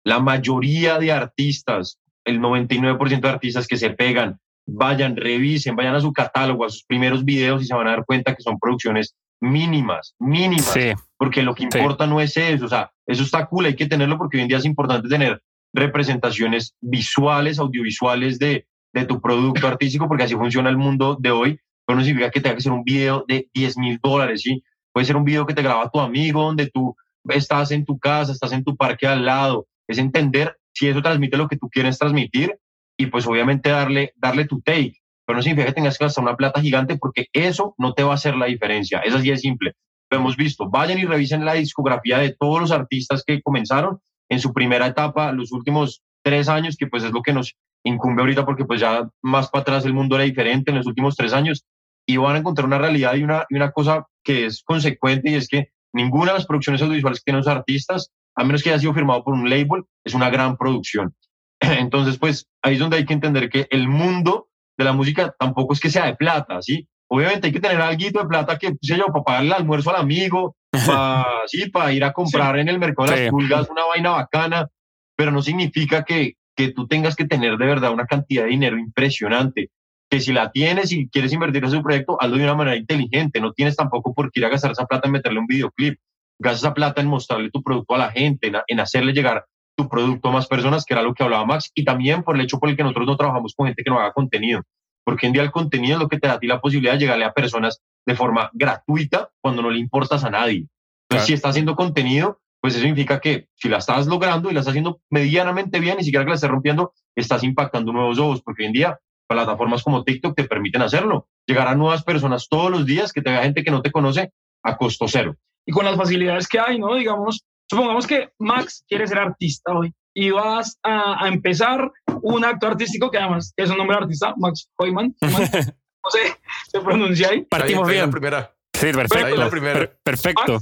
La mayoría de artistas, el 99% de artistas que se pegan, vayan, revisen, vayan a su catálogo, a sus primeros videos y se van a dar cuenta que son producciones mínimas, mínimas, porque lo que importa no es eso, o sea, eso está cool, hay que tenerlo porque hoy en día es importante tener representaciones visuales, audiovisuales de, de tu producto artístico, porque así funciona el mundo de hoy, pero no significa que tenga que ser un video de 10 mil dólares, ¿sí? Puede ser un video que te graba tu amigo, donde tú estás en tu casa, estás en tu parque al lado, es entender si eso transmite lo que tú quieres transmitir y pues obviamente darle, darle tu take pero no significa que tengas que gastar una plata gigante porque eso no te va a hacer la diferencia. Eso sí es simple. Lo hemos visto. Vayan y revisen la discografía de todos los artistas que comenzaron en su primera etapa, los últimos tres años, que pues es lo que nos incumbe ahorita porque pues ya más para atrás el mundo era diferente en los últimos tres años y van a encontrar una realidad y una, y una cosa que es consecuente y es que ninguna de las producciones audiovisuales que tienen los artistas, a menos que haya sido firmado por un label, es una gran producción. Entonces, pues ahí es donde hay que entender que el mundo de la música tampoco es que sea de plata, ¿sí? Obviamente hay que tener algo de plata que, sé yo, para pagarle el almuerzo al amigo, para, sí, para ir a comprar en el mercado de las pulgas una vaina bacana, pero no significa que, que tú tengas que tener de verdad una cantidad de dinero impresionante. Que si la tienes y quieres invertir en su proyecto, hazlo de una manera inteligente. No tienes tampoco por qué ir a gastar esa plata en meterle un videoclip. Gastas esa plata en mostrarle tu producto a la gente, en, en hacerle llegar tu producto a más personas, que era lo que hablaba Max, y también por el hecho por el que nosotros no trabajamos con gente que no haga contenido. Porque en día el contenido es lo que te da a ti la posibilidad de llegarle a personas de forma gratuita cuando no le importas a nadie. Entonces, si estás haciendo contenido, pues eso significa que si la estás logrando y la estás haciendo medianamente bien, ni siquiera que la estés rompiendo, estás impactando nuevos ojos, porque hoy en día plataformas como TikTok te permiten hacerlo, llegar a nuevas personas todos los días, que te vea gente que no te conoce a costo cero. Y con las facilidades que hay, ¿no? Digamos, supongamos que Max quiere ser artista hoy y vas a, empezar un acto artístico que además es un nombre de artista, Max Hoyman. no sé, se pronuncia ahí. Partimos bien. La primera. Sí, perfecto. La primera. Perfecto.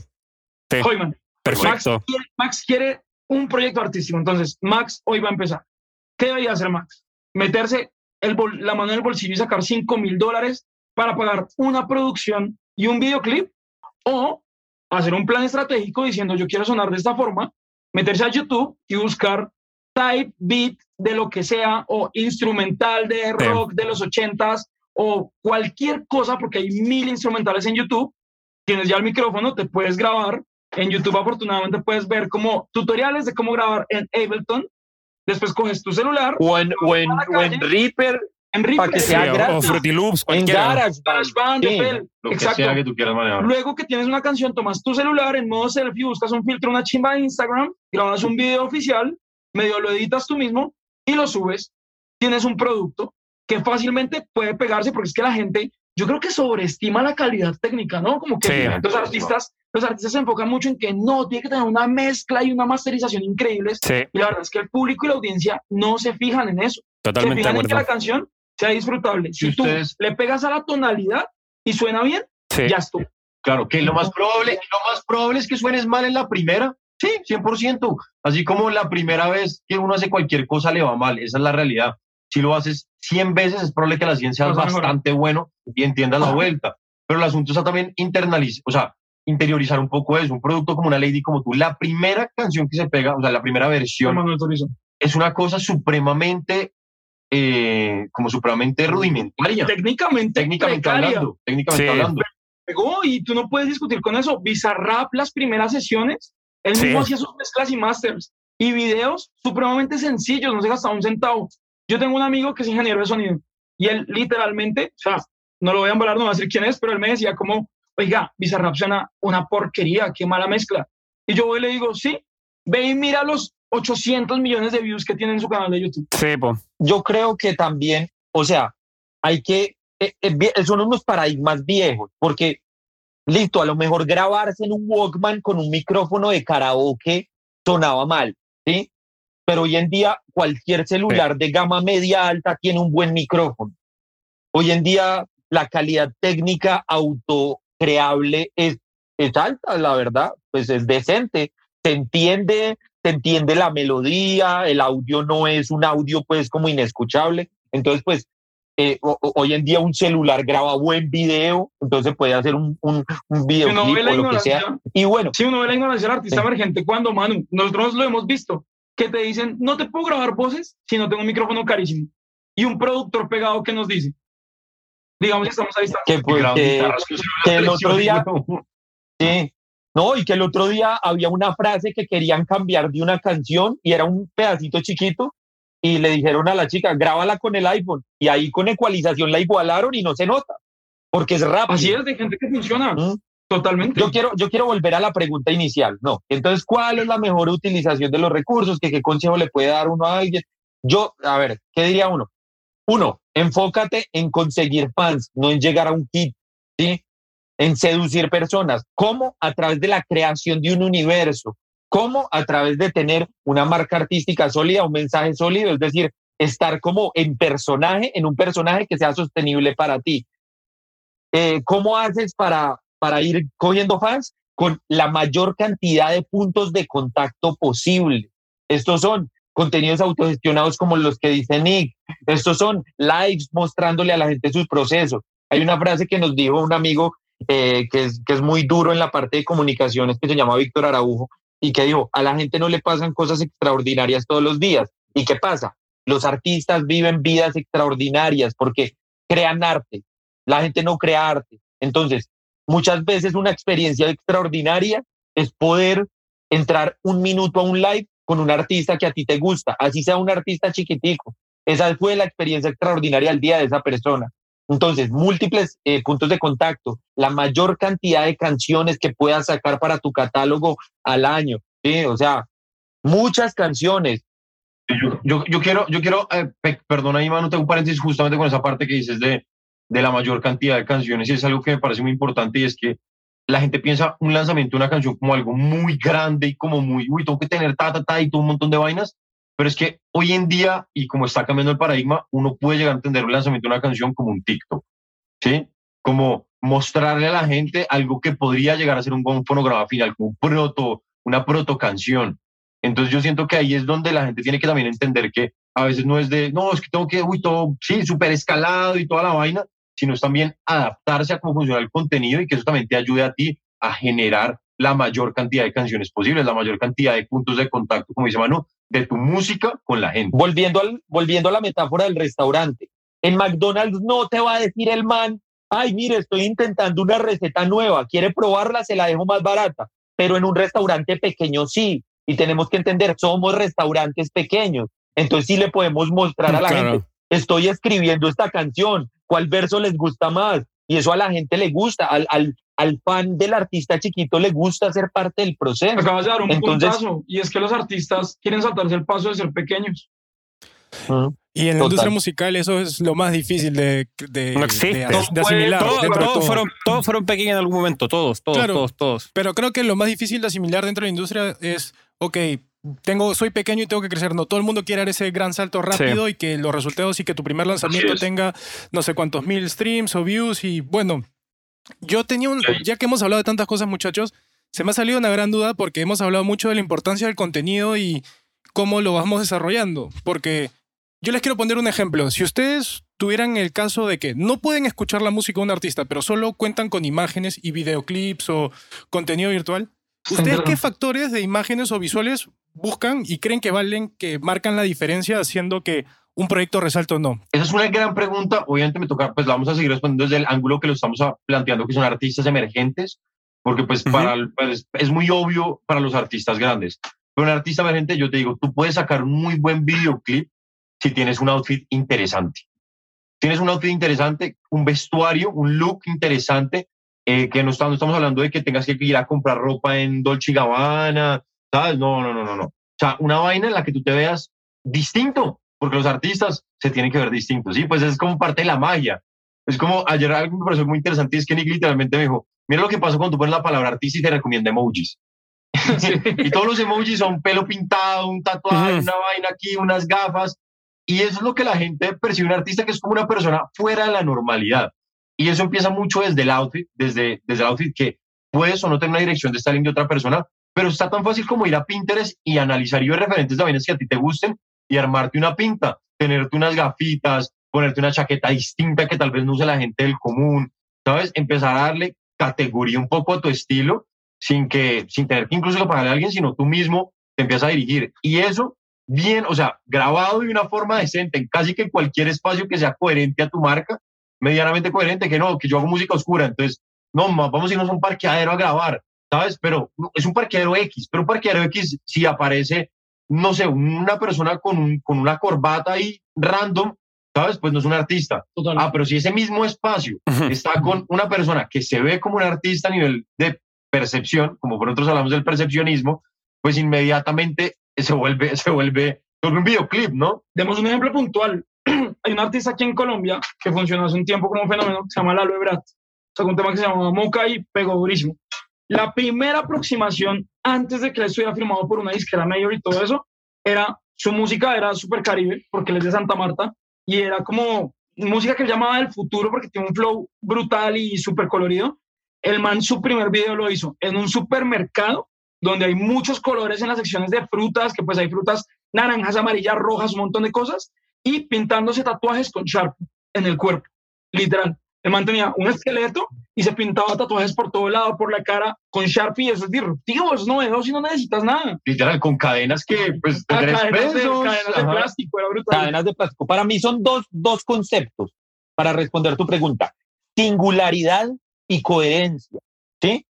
Hoyman. Perfecto. Max quiere, un proyecto artístico. Entonces, Max hoy va a empezar. ¿Qué debería hacer Max? Meterse el la mano en el bolsillo y sacar 5 mil dólares para pagar una producción y un videoclip o hacer un plan estratégico diciendo yo quiero sonar de esta forma, meterse a YouTube y buscar type beat de lo que sea o instrumental de rock de los ochentas o cualquier cosa porque hay mil instrumentales en YouTube. Tienes ya el micrófono, te puedes grabar en YouTube afortunadamente puedes ver como tutoriales de cómo grabar en Ableton. Después coges tu celular. O en, o en, Reaper. En Reaper. Para que sea O Fruity Loops. En GarageBand. Lo Exacto. que sea que tú quieras manejar. Luego que tienes una canción, tomas tu celular en modo selfie, buscas un filtro, una chimba de Instagram, grabas un video oficial, medio lo editas tú mismo y lo subes. Tienes un producto que fácilmente puede pegarse porque es que la gente yo creo que sobreestima la calidad técnica, ¿no? Como que los artistas, los artistas se enfocan mucho en que no, tiene que tener una mezcla y una masterización increíbles. Y la verdad es que el público y la audiencia no se fijan en eso. Totalmente se fijan en que la canción sea disfrutable. Si, tú le pegas a la tonalidad y suena bien, ya estuvo. Claro, que lo más probable, lo más probable es que suenes mal en la primera. Sí, 100%. Así como la primera vez que uno hace cualquier cosa le va mal, esa es la realidad si lo haces 100 veces, es probable que la ciencia sea bastante bueno y entiendas la vuelta. Pero el asunto está también internalizar, o sea, interiorizar un poco eso. Un producto como una Lady como tú, la primera canción que se pega, o sea, la primera versión, es una cosa supremamente, eh, como supremamente rudimentaria. Técnicamente, técnicamente hablando. Técnicamente hablando. Pegó y tú no puedes discutir con eso. Bizarrap, las primeras sesiones, él mismo hacía sus mezclas y masters y videos supremamente sencillos, no se gastaba un centavo. Yo tengo un amigo que es ingeniero de sonido y él literalmente, o sea, no lo voy a embalar, no voy a decir quién es, pero él me decía como, oiga, Bizarrap suena una porquería, qué mala mezcla. Y yo voy y le digo, sí, ve y mira los 800 millones de views que tiene en su canal de YouTube. Sí, pues. Yo creo que también, o sea, hay que, eh, eh, son unos paradigmas viejos, porque, listo, a lo mejor grabarse en un Walkman con un micrófono de karaoke sonaba mal, ¿sí? pero hoy en día cualquier celular de gama media alta tiene un buen micrófono. Hoy en día la calidad técnica autocreable es, es alta, la verdad, pues es decente. Se entiende, se entiende la melodía, el audio no es un audio pues como inescuchable. Entonces, pues eh, hoy en día un celular graba buen video, entonces puede hacer un, un, un videoclip o lo que sea. Y bueno. Si uno ve la ignorancia del artista emergente, cuando, Manu, nosotros lo hemos visto que te dicen, no te puedo grabar voces si no tengo un micrófono carísimo. Y un productor pegado que nos dice, digamos que estamos a distancia. Que, el otro día, sí, no, y que el otro día había una frase que querían cambiar de una canción y era un pedacito chiquito y le dijeron a la chica, grábala con el iPhone. Y ahí con ecualización la igualaron y no se nota, porque es rápido. Así es, de gente que funciona. ¿Mm? Totalmente. Yo quiero, yo quiero volver a la pregunta inicial. No. Entonces, ¿cuál es la mejor utilización de los recursos? ¿Qué, qué consejo le puede dar uno a alguien? Yo, a ver, ¿qué diría uno? Uno, enfócate en conseguir fans, no en llegar a un kit, ¿sí? En seducir personas. ¿Cómo? A través de la creación de un universo. ¿Cómo? A través de tener una marca artística sólida, un mensaje sólido, es decir, estar como en personaje, en un personaje que sea sostenible para ti. Eh, ¿Cómo haces para para ir cogiendo fans con la mayor cantidad de puntos de contacto posible. Estos son contenidos autogestionados como los que dice Nick. Estos son lives mostrándole a la gente sus procesos. Hay una frase que nos dijo un amigo eh, que, es, que es muy duro en la parte de comunicaciones que se llama Víctor Araujo y que dijo, a la gente no le pasan cosas extraordinarias todos los días. ¿Y qué pasa? Los artistas viven vidas extraordinarias porque crean arte. La gente no crea arte. Entonces, muchas veces una experiencia extraordinaria es poder entrar un minuto a un live con un artista que a ti te gusta, así sea un artista chiquitico. Esa fue la experiencia extraordinaria al día de esa persona. Entonces, múltiples eh, puntos de contacto, la mayor cantidad de canciones que puedas sacar para tu catálogo al año. ¿sí? O sea, muchas canciones. Yo, yo, quiero, yo quiero eh, perdona, Iván, tengo un paréntesis justamente con esa parte que dices de, de la mayor cantidad de canciones y es algo que me parece muy importante y es que la gente piensa un lanzamiento de una canción como algo muy grande y como muy, uy, tengo que tener ta, ta, ta y todo un montón de vainas, pero es que hoy en día, y como está cambiando el paradigma, uno puede llegar a entender un lanzamiento de una canción como un TikTok, ¿sí? Como mostrarle a la gente algo que podría llegar a ser un buen fonograma final, como un proto, una proto canción. Entonces yo siento que ahí es donde la gente tiene que también entender que a veces no es de, no, es que tengo que, uy, todo, sí, súper escalado y toda la vaina, sino es también adaptarse a cómo funciona el contenido y que eso también te ayude a ti a generar la mayor cantidad de canciones posibles, la mayor cantidad de puntos de contacto, como dice Manu, de tu música con la gente. Volviendo, al, volviendo a la metáfora del restaurante, en McDonald's no te va a decir el man, ay, mire, estoy intentando una receta nueva, quiere probarla, se la dejo más barata, pero en un restaurante pequeño sí, y tenemos que entender, somos restaurantes pequeños, entonces sí le podemos mostrar a la gente, estoy escribiendo esta canción, cuál verso les gusta más, y eso a la gente le gusta, al, al, al fan del artista chiquito le gusta ser parte del proceso. Acabas de dar un Entonces, puntazo, y es que los artistas quieren saltarse el paso de ser pequeños. Y en la industria musical eso es lo más difícil de, de, asimilar. todos, fueron, todos fueron pequeños en algún momento, todos, todos, todos, todos. Pero creo que lo más difícil de asimilar dentro de la industria es, ok, tengo, soy pequeño y tengo que crecer. No, todo el mundo quiere dar ese gran salto rápido y que los resultados y que tu primer lanzamiento tenga no sé cuántos mil streams o views y bueno, yo tenía un, ya que hemos hablado de tantas cosas, muchachos, se me ha salido una gran duda porque hemos hablado mucho de la importancia del contenido y cómo lo vamos desarrollando. Porque yo les quiero poner un ejemplo. Si ustedes tuvieran el caso de que no pueden escuchar la música de un artista, pero solo cuentan con imágenes y videoclips o contenido virtual, ¿ustedes qué factores de imágenes o visuales buscan y creen que valen, que marcan la diferencia haciendo que un proyecto resalto o no? Esa es una gran pregunta. Obviamente me toca, pues vamos a seguir respondiendo desde el ángulo que lo estamos planteando, que son artistas emergentes, porque pues, para, pues, es muy obvio para los artistas grandes. Pero un artista emergente, yo te digo, tú puedes sacar un muy buen videoclip si tienes un outfit interesante. Tienes un outfit interesante, un vestuario, un look interesante, eh, que no estamos, estamos hablando de que tengas que ir a comprar ropa en Dolce Gabbana, ¿sabes? No, no, no, no, no. O sea, una vaina en la que tú te veas distinto, porque los artistas se tienen que ver distintos, ¿sí? Pues es como parte de la magia. Es como ayer algo me pareció muy interesante es que Nick literalmente me dijo, mira lo que pasa cuando tú pones la palabra artista y te recomienda emojis. y todos los emojis son pelo pintado, un tatuaje, una vaina aquí, unas gafas. Y eso es lo que la gente percibe un artista que es como una persona fuera de la normalidad. Y eso empieza mucho desde el outfit, desde, desde el outfit que puedes o no tener una dirección de styling de otra persona, pero está tan fácil como ir a Pinterest y analizar y ver referentes de vainas que a ti te gusten y armarte una pinta, tenerte unas gafitas, ponerte una chaqueta distinta que tal vez no use la gente del común, ¿sabes? Empezar a darle categoría un poco a tu estilo sin que sin tener que incluso pagarle a alguien, sino tú mismo te empiezas a dirigir. Y eso bien, o sea, grabado de una forma decente, en casi que cualquier espacio que sea coherente a tu marca, medianamente coherente, que no, que yo hago música oscura, entonces, no, vamos a irnos a un parqueadero a grabar, ¿sabes? Pero es un parqueadero X, pero un parqueadero X si aparece no sé, una persona con, un, con una corbata ahí random, ¿sabes? Pues no es un artista. Ah, pero si ese mismo espacio está con una persona que se ve como un artista a nivel de percepción, como por nosotros hablamos del percepcionismo, pues inmediatamente se vuelve, se vuelve, un videoclip, ¿no? Demos un ejemplo puntual. Hay un artista aquí en Colombia que funcionó hace un tiempo como un fenómeno que se llama Lalo Ebrat. Sacó un tema que se llama Moca y pegó durísimo. La primera aproximación antes de que él estuviera firmado por una disquera mayor y todo eso, era su música era súper caribe, porque él es de Santa Marta, y era como música que llamaba del futuro porque tiene un flow brutal y súper colorido. El man su primer video lo hizo en un supermercado donde hay muchos colores en las secciones de frutas, que pues hay frutas naranjas, amarillas, rojas, un montón de cosas, y pintándose tatuajes con Sharp en el cuerpo, literal. El man tenía un esqueleto y se pintaba tatuajes por todo lado, por la cara, con Sharpie. Eso es disruptivo, es novedoso y no necesitas nada. Literal, con cadenas que, pues, ah, cadenas, de, cadenas de, plástico, era brutal. Cadenas de plástico. Para mí son dos, dos conceptos para responder tu pregunta. Singularidad y coherencia, ¿sí?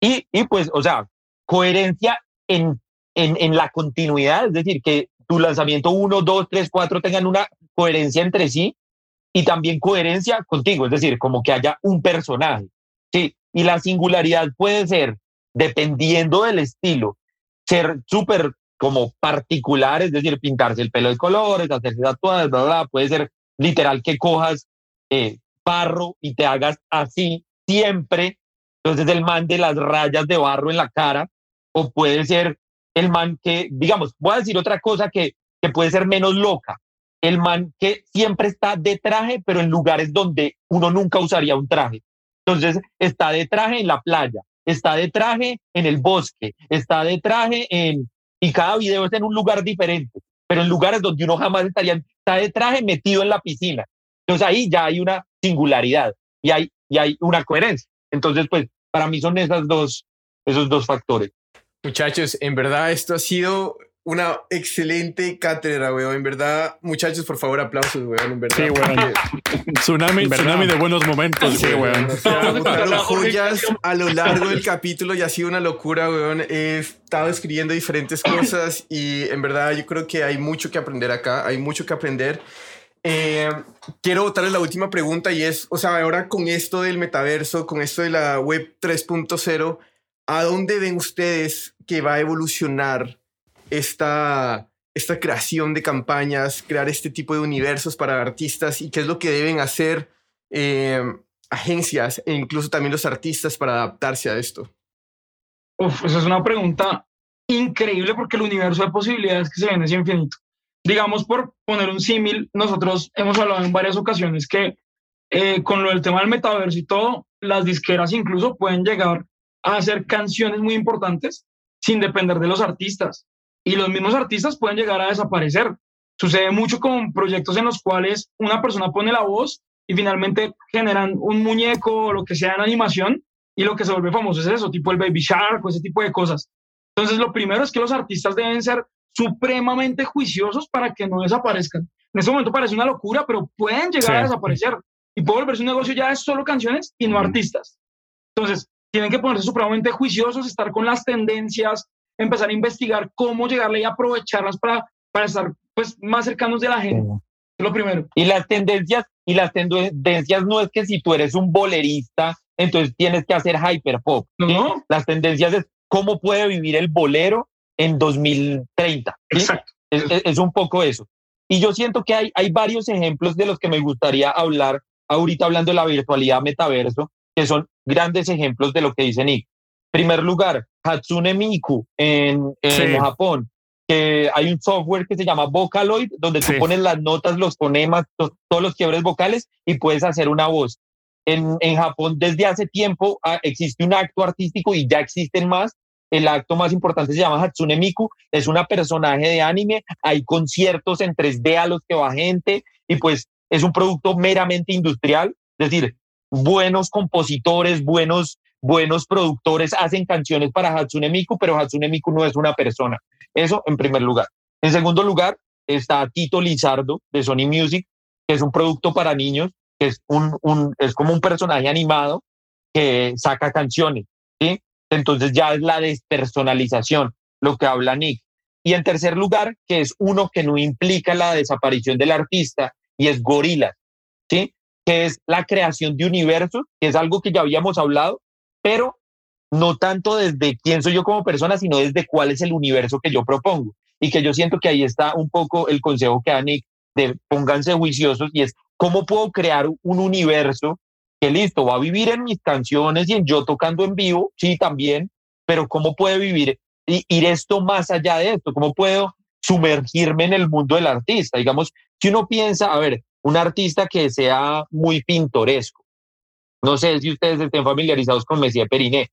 Y, y pues, o sea, coherencia en, en, en la continuidad, es decir, que tu lanzamiento 1, 2, 3, 4 tengan una coherencia entre sí y también coherencia contigo, es decir, como que haya un personaje. Sí, y la singularidad puede ser, dependiendo del estilo, ser súper como particular, es decir, pintarse el pelo de colores, hacerse tatuajes, bla, bla, puede ser literal que cojas eh, barro y te hagas así siempre, entonces el man de las rayas de barro en la cara, o puede ser el man que, digamos, voy a decir otra cosa que, que puede ser menos loca, el man que siempre está de traje, pero en lugares donde uno nunca usaría un traje. Entonces, está de traje en la playa, está de traje en el bosque, está de traje en... Y cada video es en un lugar diferente, pero en lugares donde uno jamás estaría, está de traje metido en la piscina. Entonces ahí ya hay una singularidad y hay, y hay una coherencia. Entonces, pues, para mí son esas dos, esos dos factores. Muchachos, en verdad esto ha sido una excelente cátedra, weón. En verdad, muchachos, por favor, aplausos, weón. En verdad. Sí, weón. tsunami, tsunami de buenos momentos, sí, weón. O sea, joyas a lo largo del capítulo y ha sido una locura, weón. He estado escribiendo diferentes cosas y en verdad yo creo que hay mucho que aprender acá. Hay mucho que aprender. Eh, quiero botarles la última pregunta y es, o sea, ahora con esto del metaverso, con esto de la web 3.0, ¿a dónde ven ustedes que va a evolucionar esta, esta creación de campañas, crear este tipo de universos para artistas y qué es lo que deben hacer eh, agencias e incluso también los artistas para adaptarse a esto? Uf, esa es una pregunta increíble porque el universo de posibilidades que se viene es infinito. Digamos, por poner un símil, nosotros hemos hablado en varias ocasiones que eh, con lo del tema del metaverso y todo, las disqueras incluso pueden llegar a hacer canciones muy importantes sin depender de los artistas y los mismos artistas pueden llegar a desaparecer. Sucede mucho con proyectos en los cuales una persona pone la voz y finalmente generan un muñeco o lo que sea en animación y lo que se vuelve famoso es eso, tipo el Baby Shark o ese tipo de cosas. Entonces, lo primero es que los artistas deben ser supremamente juiciosos para que no desaparezcan. En este momento parece una locura, pero pueden llegar a desaparecer y puede volverse un negocio ya de solo canciones y no artistas. Entonces, tienen que ponerse supremamente juiciosos, estar con las tendencias, empezar a investigar cómo llegarle y aprovecharlas para, para estar pues, más cercanos de la gente. Lo primero. Y las tendencias, y las tendencias no es que si tú eres un bolerista, entonces tienes que hacer hyperpop. No. Las tendencias es cómo puede vivir el bolero en 2030. Exacto. Es, es, un poco eso. Y yo siento que hay, hay varios ejemplos de los que me gustaría hablar ahorita hablando de la virtualidad metaverso, que son grandes ejemplos de lo que dice Nick. Primer lugar, Hatsune Miku en, en Japón, que hay un software que se llama Vocaloid, donde tú pones las notas, los fonemas, todos los quiebres vocales y puedes hacer una voz. En, en Japón desde hace tiempo ah, existe un acto artístico y ya existen más. El acto más importante se llama Hatsune Miku, es una personaje de anime, hay conciertos en 3D a los que va gente y pues es un producto meramente industrial, es decir, buenos compositores, buenos buenos productores hacen canciones para Hatsune Miku, pero Hatsune Miku no es una persona. Eso en primer lugar. En segundo lugar está Tito Lizardo de Sony Music, que es un producto para niños, que es, un, un, es como un personaje animado que saca canciones. ¿sí? Entonces ya es la despersonalización, lo que habla Nick. Y en tercer lugar, que es uno que no implica la desaparición del artista, y es Gorila, ¿sí? que es la creación de universos, que es algo que ya habíamos hablado, pero no tanto desde quién soy yo como persona, sino desde cuál es el universo que yo propongo. Y que yo siento que ahí está un poco el consejo que da Nick, de pónganse juiciosos, y es cómo puedo crear un universo que listo, va a vivir en mis canciones y en yo tocando en vivo, sí, también, pero cómo puede vivir y ir esto más allá de esto, cómo puedo sumergirme en el mundo del artista. Digamos, si uno piensa, a ver, un artista que sea muy pintoresco, no sé si ustedes estén familiarizados con Messier Periné.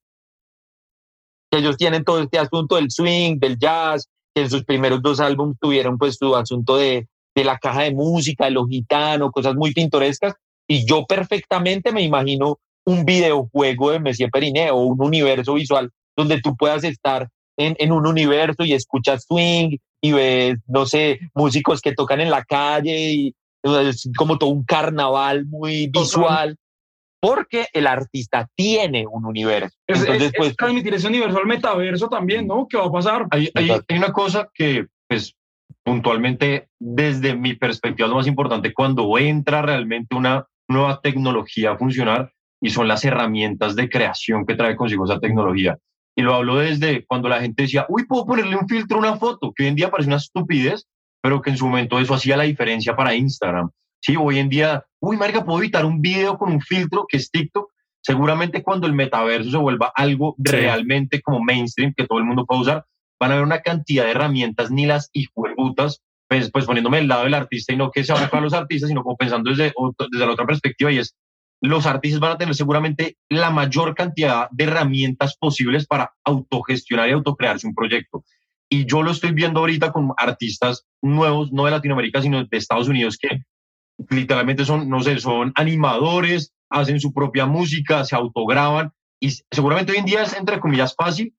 Ellos tienen todo este asunto del swing, del jazz, que en sus primeros dos álbumes tuvieron pues su asunto de, de la caja de música, de lo gitano, cosas muy pintorescas, y yo perfectamente me imagino un videojuego de Messier Periné o un universo visual donde tú puedas estar en, en, un universo y escuchas swing y ves, no sé, músicos que tocan en la calle y es como todo un carnaval muy visual. Porque el artista tiene un universo. Entonces, pues, transmitir ese universo al metaverso también, ¿no? ¿Qué va a pasar? Hay, hay, hay una cosa que, pues, puntualmente, desde mi perspectiva, lo más importante cuando entra realmente una nueva tecnología a funcionar y son las herramientas de creación que trae consigo esa tecnología. Y lo hablo desde cuando la gente decía, uy, puedo ponerle un filtro a una foto, que hoy en día parece una estupidez, pero que en su momento eso hacía la diferencia para Instagram. Sí, hoy en día, uy, marica, puedo editar un video con un filtro que es TikTok. Seguramente cuando el metaverso se vuelva algo realmente como mainstream, que todo el mundo pueda usar, van a haber una cantidad de herramientas, ni las hijueputas, pues, pues poniéndome del lado del artista y no que se para los artistas, sino como pensando desde, desde la otra perspectiva y es, los artistas van a tener seguramente la mayor cantidad de herramientas posibles para autogestionar y autocrearse un proyecto. Y yo lo estoy viendo ahorita con artistas nuevos, no de Latinoamérica, sino de Estados Unidos, que literalmente son, no sé, son animadores, hacen su propia música, se autograban y seguramente hoy en día es entre comillas fácil,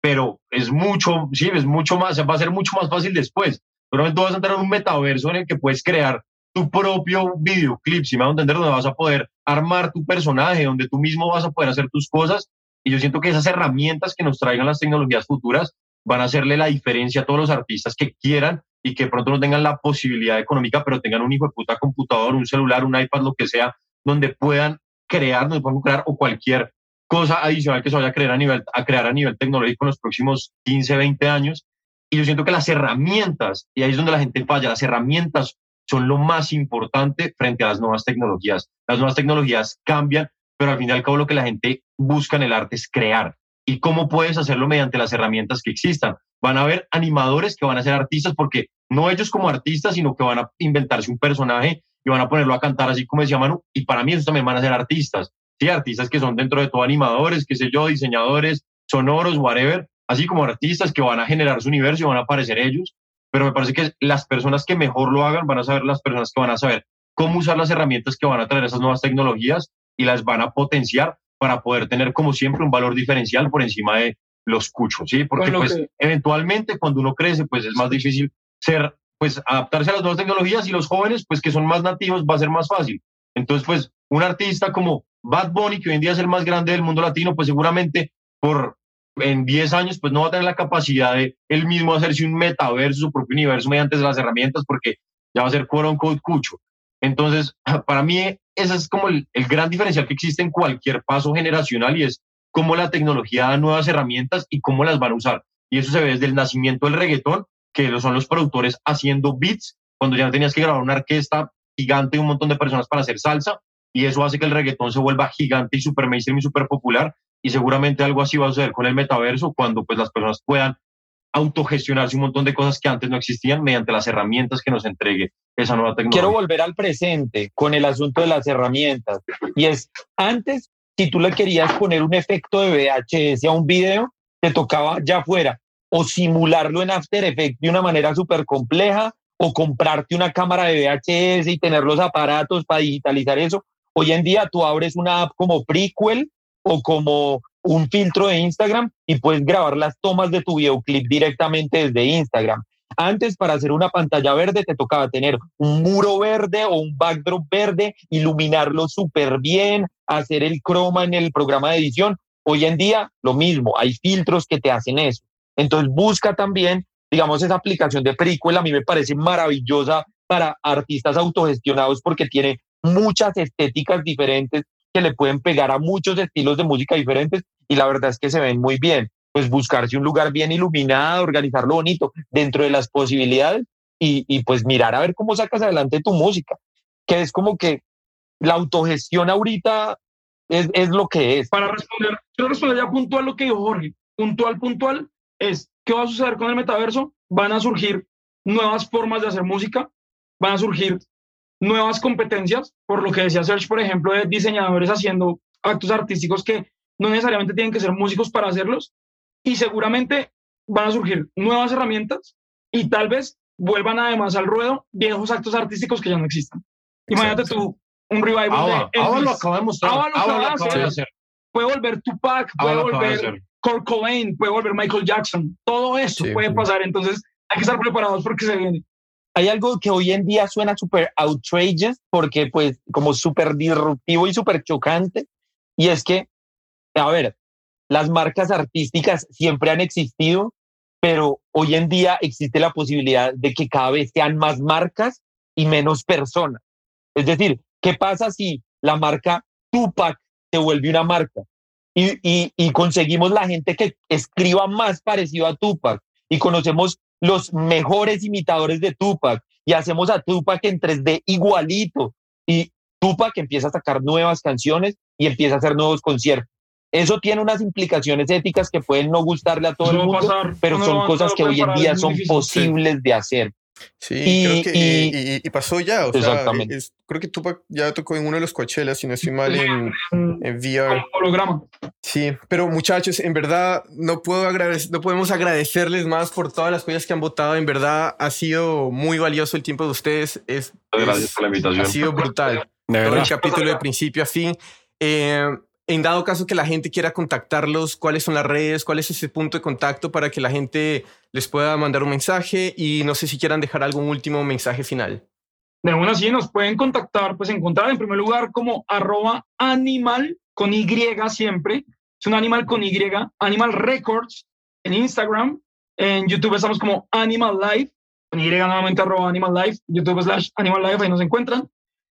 pero es mucho, sí, es mucho más, va a ser mucho más fácil después. Pero tú vas a entrar en un metaverso en el que puedes crear tu propio videoclip, si me va a entender, donde vas a poder armar tu personaje, donde tú mismo vas a poder hacer tus cosas. Y yo siento que esas herramientas que nos traigan las tecnologías futuras van a hacerle la diferencia a todos los artistas que quieran y que pronto no tengan la posibilidad económica, pero tengan un hijo de puta computador, un celular, un iPad, lo que sea, donde puedan crear, donde puedan crear o cualquier cosa adicional que se vaya a crear a nivel, a crear a nivel tecnológico en los próximos 15, 20 años y yo siento que las herramientas, y ahí es donde la gente falla, las herramientas son lo más importante frente a las nuevas tecnologías. Las nuevas tecnologías cambian, pero al fin y al cabo lo que la gente busca en el arte es crear. ¿Y cómo puedes hacerlo mediante las herramientas que existan? Van a haber animadores que van a ser artistas porque no ellos como artistas, sino que van a inventarse un personaje y van a ponerlo a cantar así como decía Manu. Y para mí esos también van a ser artistas. Sí, artistas que son dentro de todo animadores, qué sé yo, diseñadores, sonoros, whatever, así como artistas que van a generar su universo y van a aparecer ellos, pero me parece que las personas que mejor lo hagan van a saber las personas que van a saber cómo usar las herramientas que van a traer esas nuevas tecnologías y las van a potenciar para poder tener como siempre un valor diferencial por encima de los cuchos, ¿sí? Porque pues eventualmente cuando uno crece pues es más difícil ser, pues adaptarse a las nuevas tecnologías y los jóvenes pues que son más nativos va a ser más fácil. Entonces pues un artista como Bad Bunny que hoy en día es el más grande del mundo latino pues seguramente por en 10 años pues no va a tener la capacidad de él mismo hacerse un metaverso, su propio universo mediante las herramientas porque ya va a ser quote code cucho. Entonces, para mí ese es como el, el, gran diferencial que existe en cualquier paso generacional y es cómo la tecnología da nuevas herramientas y cómo las van a usar. Y eso se ve desde el nacimiento del reggaetón, que son los productores haciendo beats, cuando ya tenías que grabar una orquesta gigante y un montón de personas para hacer salsa, y eso hace que el reggaetón se vuelva gigante y super mainstream y super popular, y seguramente algo así va a suceder con el metaverso cuando pues las personas puedan autogestionarse un montón de cosas que antes no existían mediante las herramientas que nos entregue esa nueva tecnología. Quiero volver al presente con el asunto de las herramientas. Y es, antes, si tú le querías poner un efecto de VHS a un video, te tocaba ya fuera o simularlo en After Effects de una manera súper compleja o comprarte una cámara de VHS y tener los aparatos para digitalizar eso. Hoy en día tú abres una app como Prequel o como un filtro de Instagram y puedes grabar las tomas de tu videoclip directamente desde Instagram. Antes, para hacer una pantalla verde, te tocaba tener un muro verde o un backdrop verde, iluminarlo súper bien, hacer el croma en el programa de edición. Hoy en día, lo mismo, hay filtros que te hacen eso. Entonces, busca también, digamos, esa aplicación de Prequel, a mí me parece maravillosa para artistas autogestionados porque tiene muchas estéticas diferentes que le pueden pegar a muchos estilos de música diferentes y la verdad es que se ven muy bien. Pues buscarse un lugar bien iluminado, organizarlo bonito dentro de las posibilidades y, y pues mirar a ver cómo sacas adelante tu música, que es como que la autogestión ahorita es, es lo que es. Para responder, quiero responder ya puntual lo que dijo Jorge. Puntual, puntual es, ¿qué va a suceder con el metaverso? Van a surgir nuevas formas de hacer música, van a surgir nuevas competencias, por lo que decía Serge, por ejemplo, de diseñadores haciendo actos artísticos que no necesariamente tienen que ser músicos para hacerlos. Y seguramente van a surgir nuevas herramientas y tal vez vuelvan además al ruedo viejos actos artísticos que ya no existan. Imagínate tú un revival de Elvis. lo acabamos de hacer. Puede volver Tupac, puede volver Kurt Cobain, puede volver Michael Jackson. Todo eso puede pasar. Entonces hay que estar preparados porque se viene. Hay algo que hoy en día suena súper outrageous porque pues como súper disruptivo y súper chocante. Y es que, a ver, las marcas artísticas siempre han existido, pero hoy en día existe la posibilidad de que cada vez sean más marcas y menos personas. Es decir, ¿qué pasa si la marca Tupac se vuelve una marca y, y, conseguimos la gente que escriba más parecido a Tupac y conocemos los mejores imitadores de Tupac y hacemos a Tupac en 3D igualito y Tupac empieza a sacar nuevas canciones y empieza a hacer nuevos conciertos. Eso tiene unas implicaciones éticas que pueden no gustarle a todo el mundo, pero son cosas que hoy en día son posibles de hacer. Sí, y, creo que, y, pasó ya. O exactamente. Sea, creo que Tupac ya tocó en uno de los Coachellas, si no estoy mal, en, en VR. Holograma. Sí, pero muchachos, en verdad no, puedo agradecer, no podemos agradecerles más por todas las cosas que han votado. En verdad ha sido muy valioso el tiempo de ustedes. Es, Gracias por la invitación. Ha sido brutal. De Todo el capítulo de principio a fin. Eh, en dado caso que la gente quiera contactarlos, cuáles son las redes, cuál es ese punto de contacto para que la gente les pueda mandar un mensaje y no sé si quieran dejar algún último mensaje final. De bueno, sí, nos pueden contactar, pues encontrar en primer lugar como arroba animal con Y siempre. Es un animal con Y, Animal Records en Instagram. En YouTube estamos como Animal Life, con Y nuevamente arroba Animal Life, YouTube slash Animal Life, ahí nos encuentran.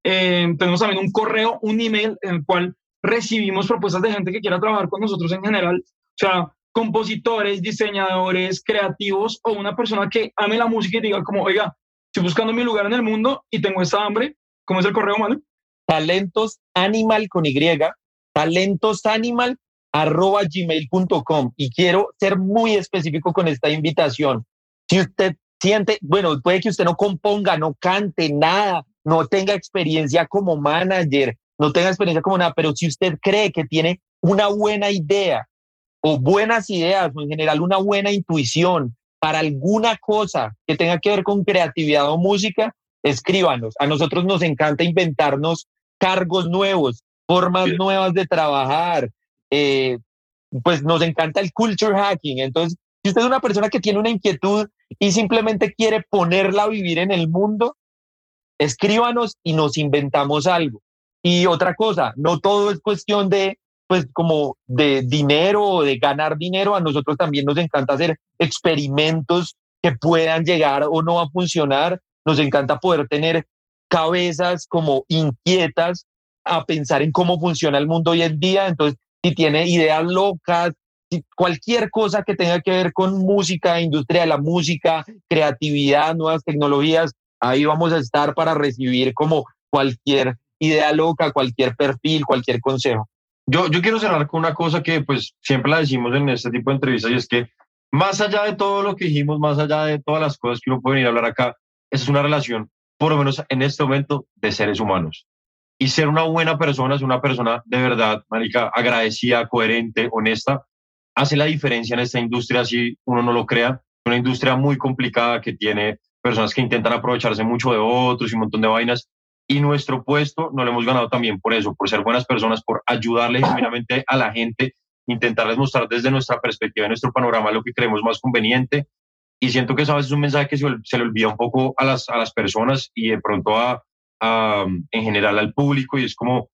Eh, tenemos también un correo, un email en el cual recibimos propuestas de gente que quiera trabajar con nosotros en general, o sea, compositores, diseñadores, creativos o una persona que ame la música y diga como, oiga, estoy buscando mi lugar en el mundo y tengo esta hambre, ¿cómo es el correo, malo? Talentos Animal con Y, talentosanimal arroba gmail.com y quiero ser muy específico con esta invitación. Si usted siente, bueno, puede que usted no componga, no cante nada, no tenga experiencia como manager, no tenga experiencia como nada, pero si usted cree que tiene una buena idea o buenas ideas o en general una buena intuición para alguna cosa que tenga que ver con creatividad o música, escríbanos. A nosotros nos encanta inventarnos cargos nuevos, formas nuevas de trabajar. Eh, pues nos encanta el culture hacking. Entonces, si usted es una persona que tiene una inquietud y simplemente quiere ponerla a vivir en el mundo, escríbanos y nos inventamos algo. Y otra cosa, no todo es cuestión de, pues, como de dinero o de ganar dinero. A nosotros también nos encanta hacer experimentos que puedan llegar o no a funcionar. Nos encanta poder tener cabezas como inquietas a pensar en cómo funciona el mundo hoy en día. Entonces, si tiene ideas locas, cualquier cosa que tenga que ver con música, industria de la música, creatividad, nuevas tecnologías, ahí vamos a estar para recibir como cualquier idea loca, cualquier perfil, cualquier consejo. Yo, yo quiero cerrar con una cosa que pues siempre la decimos en este tipo de entrevistas y es que más allá de todo lo que dijimos, más allá de todas las cosas que uno puede venir a hablar acá, es una relación, por lo menos en este momento, de seres humanos. Y ser una buena persona es una persona de verdad, marica, agradecida, coherente, honesta, hace la diferencia en esta industria si uno no lo crea. Una industria muy complicada que tiene personas que intentan aprovecharse mucho de otros y un montón de vainas y nuestro puesto no lo hemos ganado también por eso, por ser buenas personas, por ayudarle genuinamente a la gente, intentarles mostrar desde nuestra perspectiva, nuestro panorama, lo que creemos más conveniente. Y siento que a veces es un mensaje que se, le olvida un poco a las, a las personas y de pronto a, en general al público. Y es como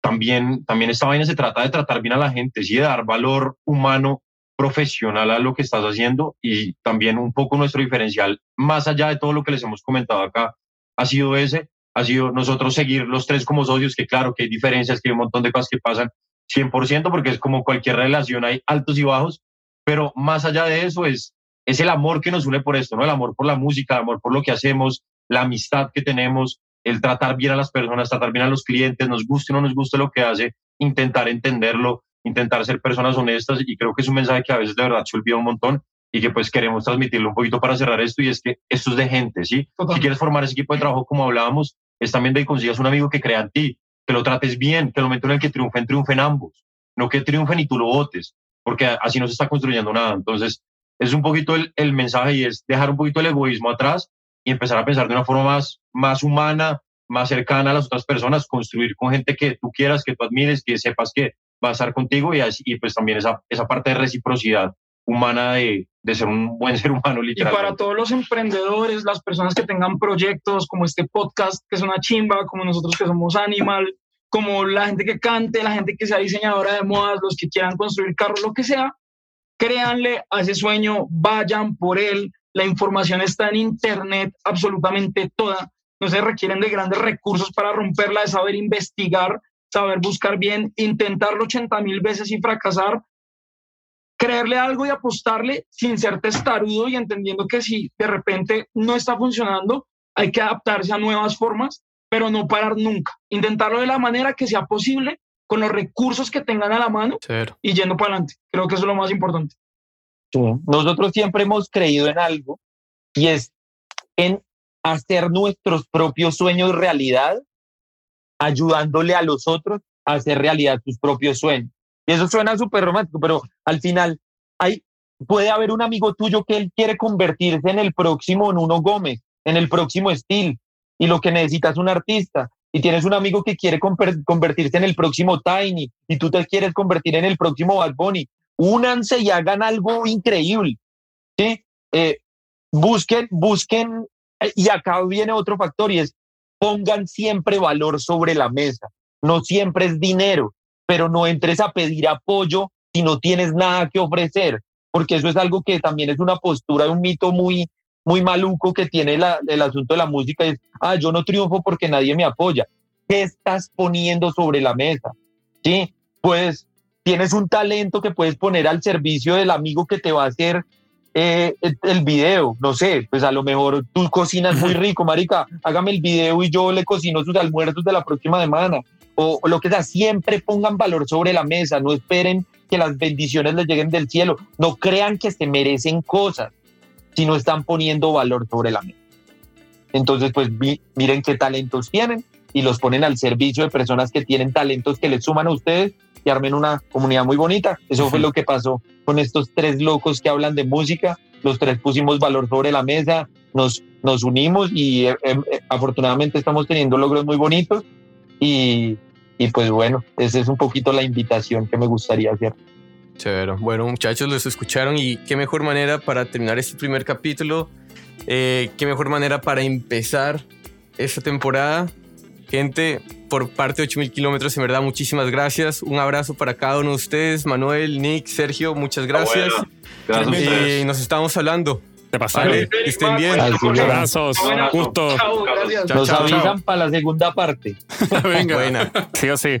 también, también esta vaina se trata de tratar bien a la gente, sí, de dar valor humano, profesional a lo que estás haciendo y también un poco nuestro diferencial, más allá de todo lo que les hemos comentado acá, ha sido ese, ha sido nosotros seguir los tres como socios, que claro que hay diferencias, que hay un montón de cosas que pasan 100%, porque es como cualquier relación, hay altos y bajos, pero más allá de eso es, es el amor que nos une por esto, ¿no? El amor por la música, el amor por lo que hacemos, la amistad que tenemos, el tratar bien a las personas, tratar bien a los clientes, nos guste o no nos guste lo que hace, intentar entenderlo, intentar ser personas honestas y creo que es un mensaje que a veces de verdad se olvida un montón y que pues queremos transmitirlo un poquito para cerrar esto y es que esto es de gente, ¿sí? Si quieres formar ese equipo de trabajo como hablábamos, es también de que consigas un amigo que crea en ti, que lo trates bien, que el momento en el que triunfen, triunfen ambos, no que triunfen y tú lo votes, porque así no se está construyendo nada. Entonces, es un poquito el, el mensaje y es dejar un poquito el egoísmo atrás y empezar a pensar de una forma más, más humana, más cercana a las otras personas, construir con gente que tú quieras, que tú admires, que sepas que va a estar contigo y, así, y pues también esa, esa parte de reciprocidad humana de, de ser un buen ser humano literal. Y para todos los emprendedores, las personas que tengan proyectos como este podcast, que es una chimba, como nosotros que somos Animal, como la gente que cante, la gente que sea diseñadora de modas, los que quieran construir carros, lo que sea, créanle a ese sueño, vayan por él. La información está en internet, absolutamente toda. No se requieren de grandes recursos para romperla, de saber investigar, saber buscar bien, intentarlo 80 mil veces y fracasar, creerle algo y apostarle sin ser testarudo y entendiendo que si de repente no está funcionando, hay que adaptarse a nuevas formas, pero no parar nunca. Intentarlo de la manera que sea posible, con los recursos que tengan a la mano y yendo para adelante. Creo que eso es lo más importante. Nosotros siempre hemos creído en algo y es en hacer nuestros propios sueños realidad, ayudándole a los otros a hacer realidad sus propios sueños. Y eso suena súper romántico, pero al final hay, puede haber un amigo tuyo que él quiere convertirse en el próximo Nuno Gómez, en el próximo Steel, y lo que necesita es un artista. Y tienes un amigo que quiere convertirse en el próximo Tiny, y tú te quieres convertir en el próximo Bad Bunny. Únanse y hagan algo increíble. ¿sí? Eh, busquen, busquen, y acá viene otro factor, y es pongan siempre valor sobre la mesa. No siempre es dinero pero no entres a pedir apoyo si no tienes nada que ofrecer, porque eso es algo que también es una postura, un mito muy, muy maluco que tiene la, el asunto de la música, es, ah, yo no triunfo porque nadie me apoya. ¿Qué estás poniendo sobre la mesa? Sí, pues tienes un talento que puedes poner al servicio del amigo que te va a hacer eh, el video, no sé, pues a lo mejor tú cocinas muy rico, marica, hágame el video y yo le cocino sus almuerzos de la próxima semana o, lo que sea, siempre pongan valor sobre la mesa, no esperen que las bendiciones les lleguen del cielo, no crean que se merecen cosas si no están poniendo valor sobre la mesa. Entonces, pues miren qué talentos tienen y los ponen al servicio de personas que tienen talentos que les suman a ustedes y armen una comunidad muy bonita. Eso fue lo que pasó con estos tres locos que hablan de música. Los tres pusimos valor sobre la mesa, nos, nos unimos y eh, eh, afortunadamente estamos teniendo logros muy bonitos y, y pues bueno, esa es un poquito la invitación que me gustaría hacer. Chévere. Bueno, muchachos, los escucharon y qué mejor manera para terminar este primer capítulo, eh, qué mejor manera para empezar esta temporada. Gente, por parte de 8000 kilómetros, en verdad, muchísimas gracias. Un abrazo para cada uno de ustedes. Manuel, Nick, Sergio, muchas ah, gracias. Y nos estamos hablando. Te pasaron. que estén bien. Abrazos. Justo. Nos avisan para la segunda parte. Venga. Buena. Sí o sí.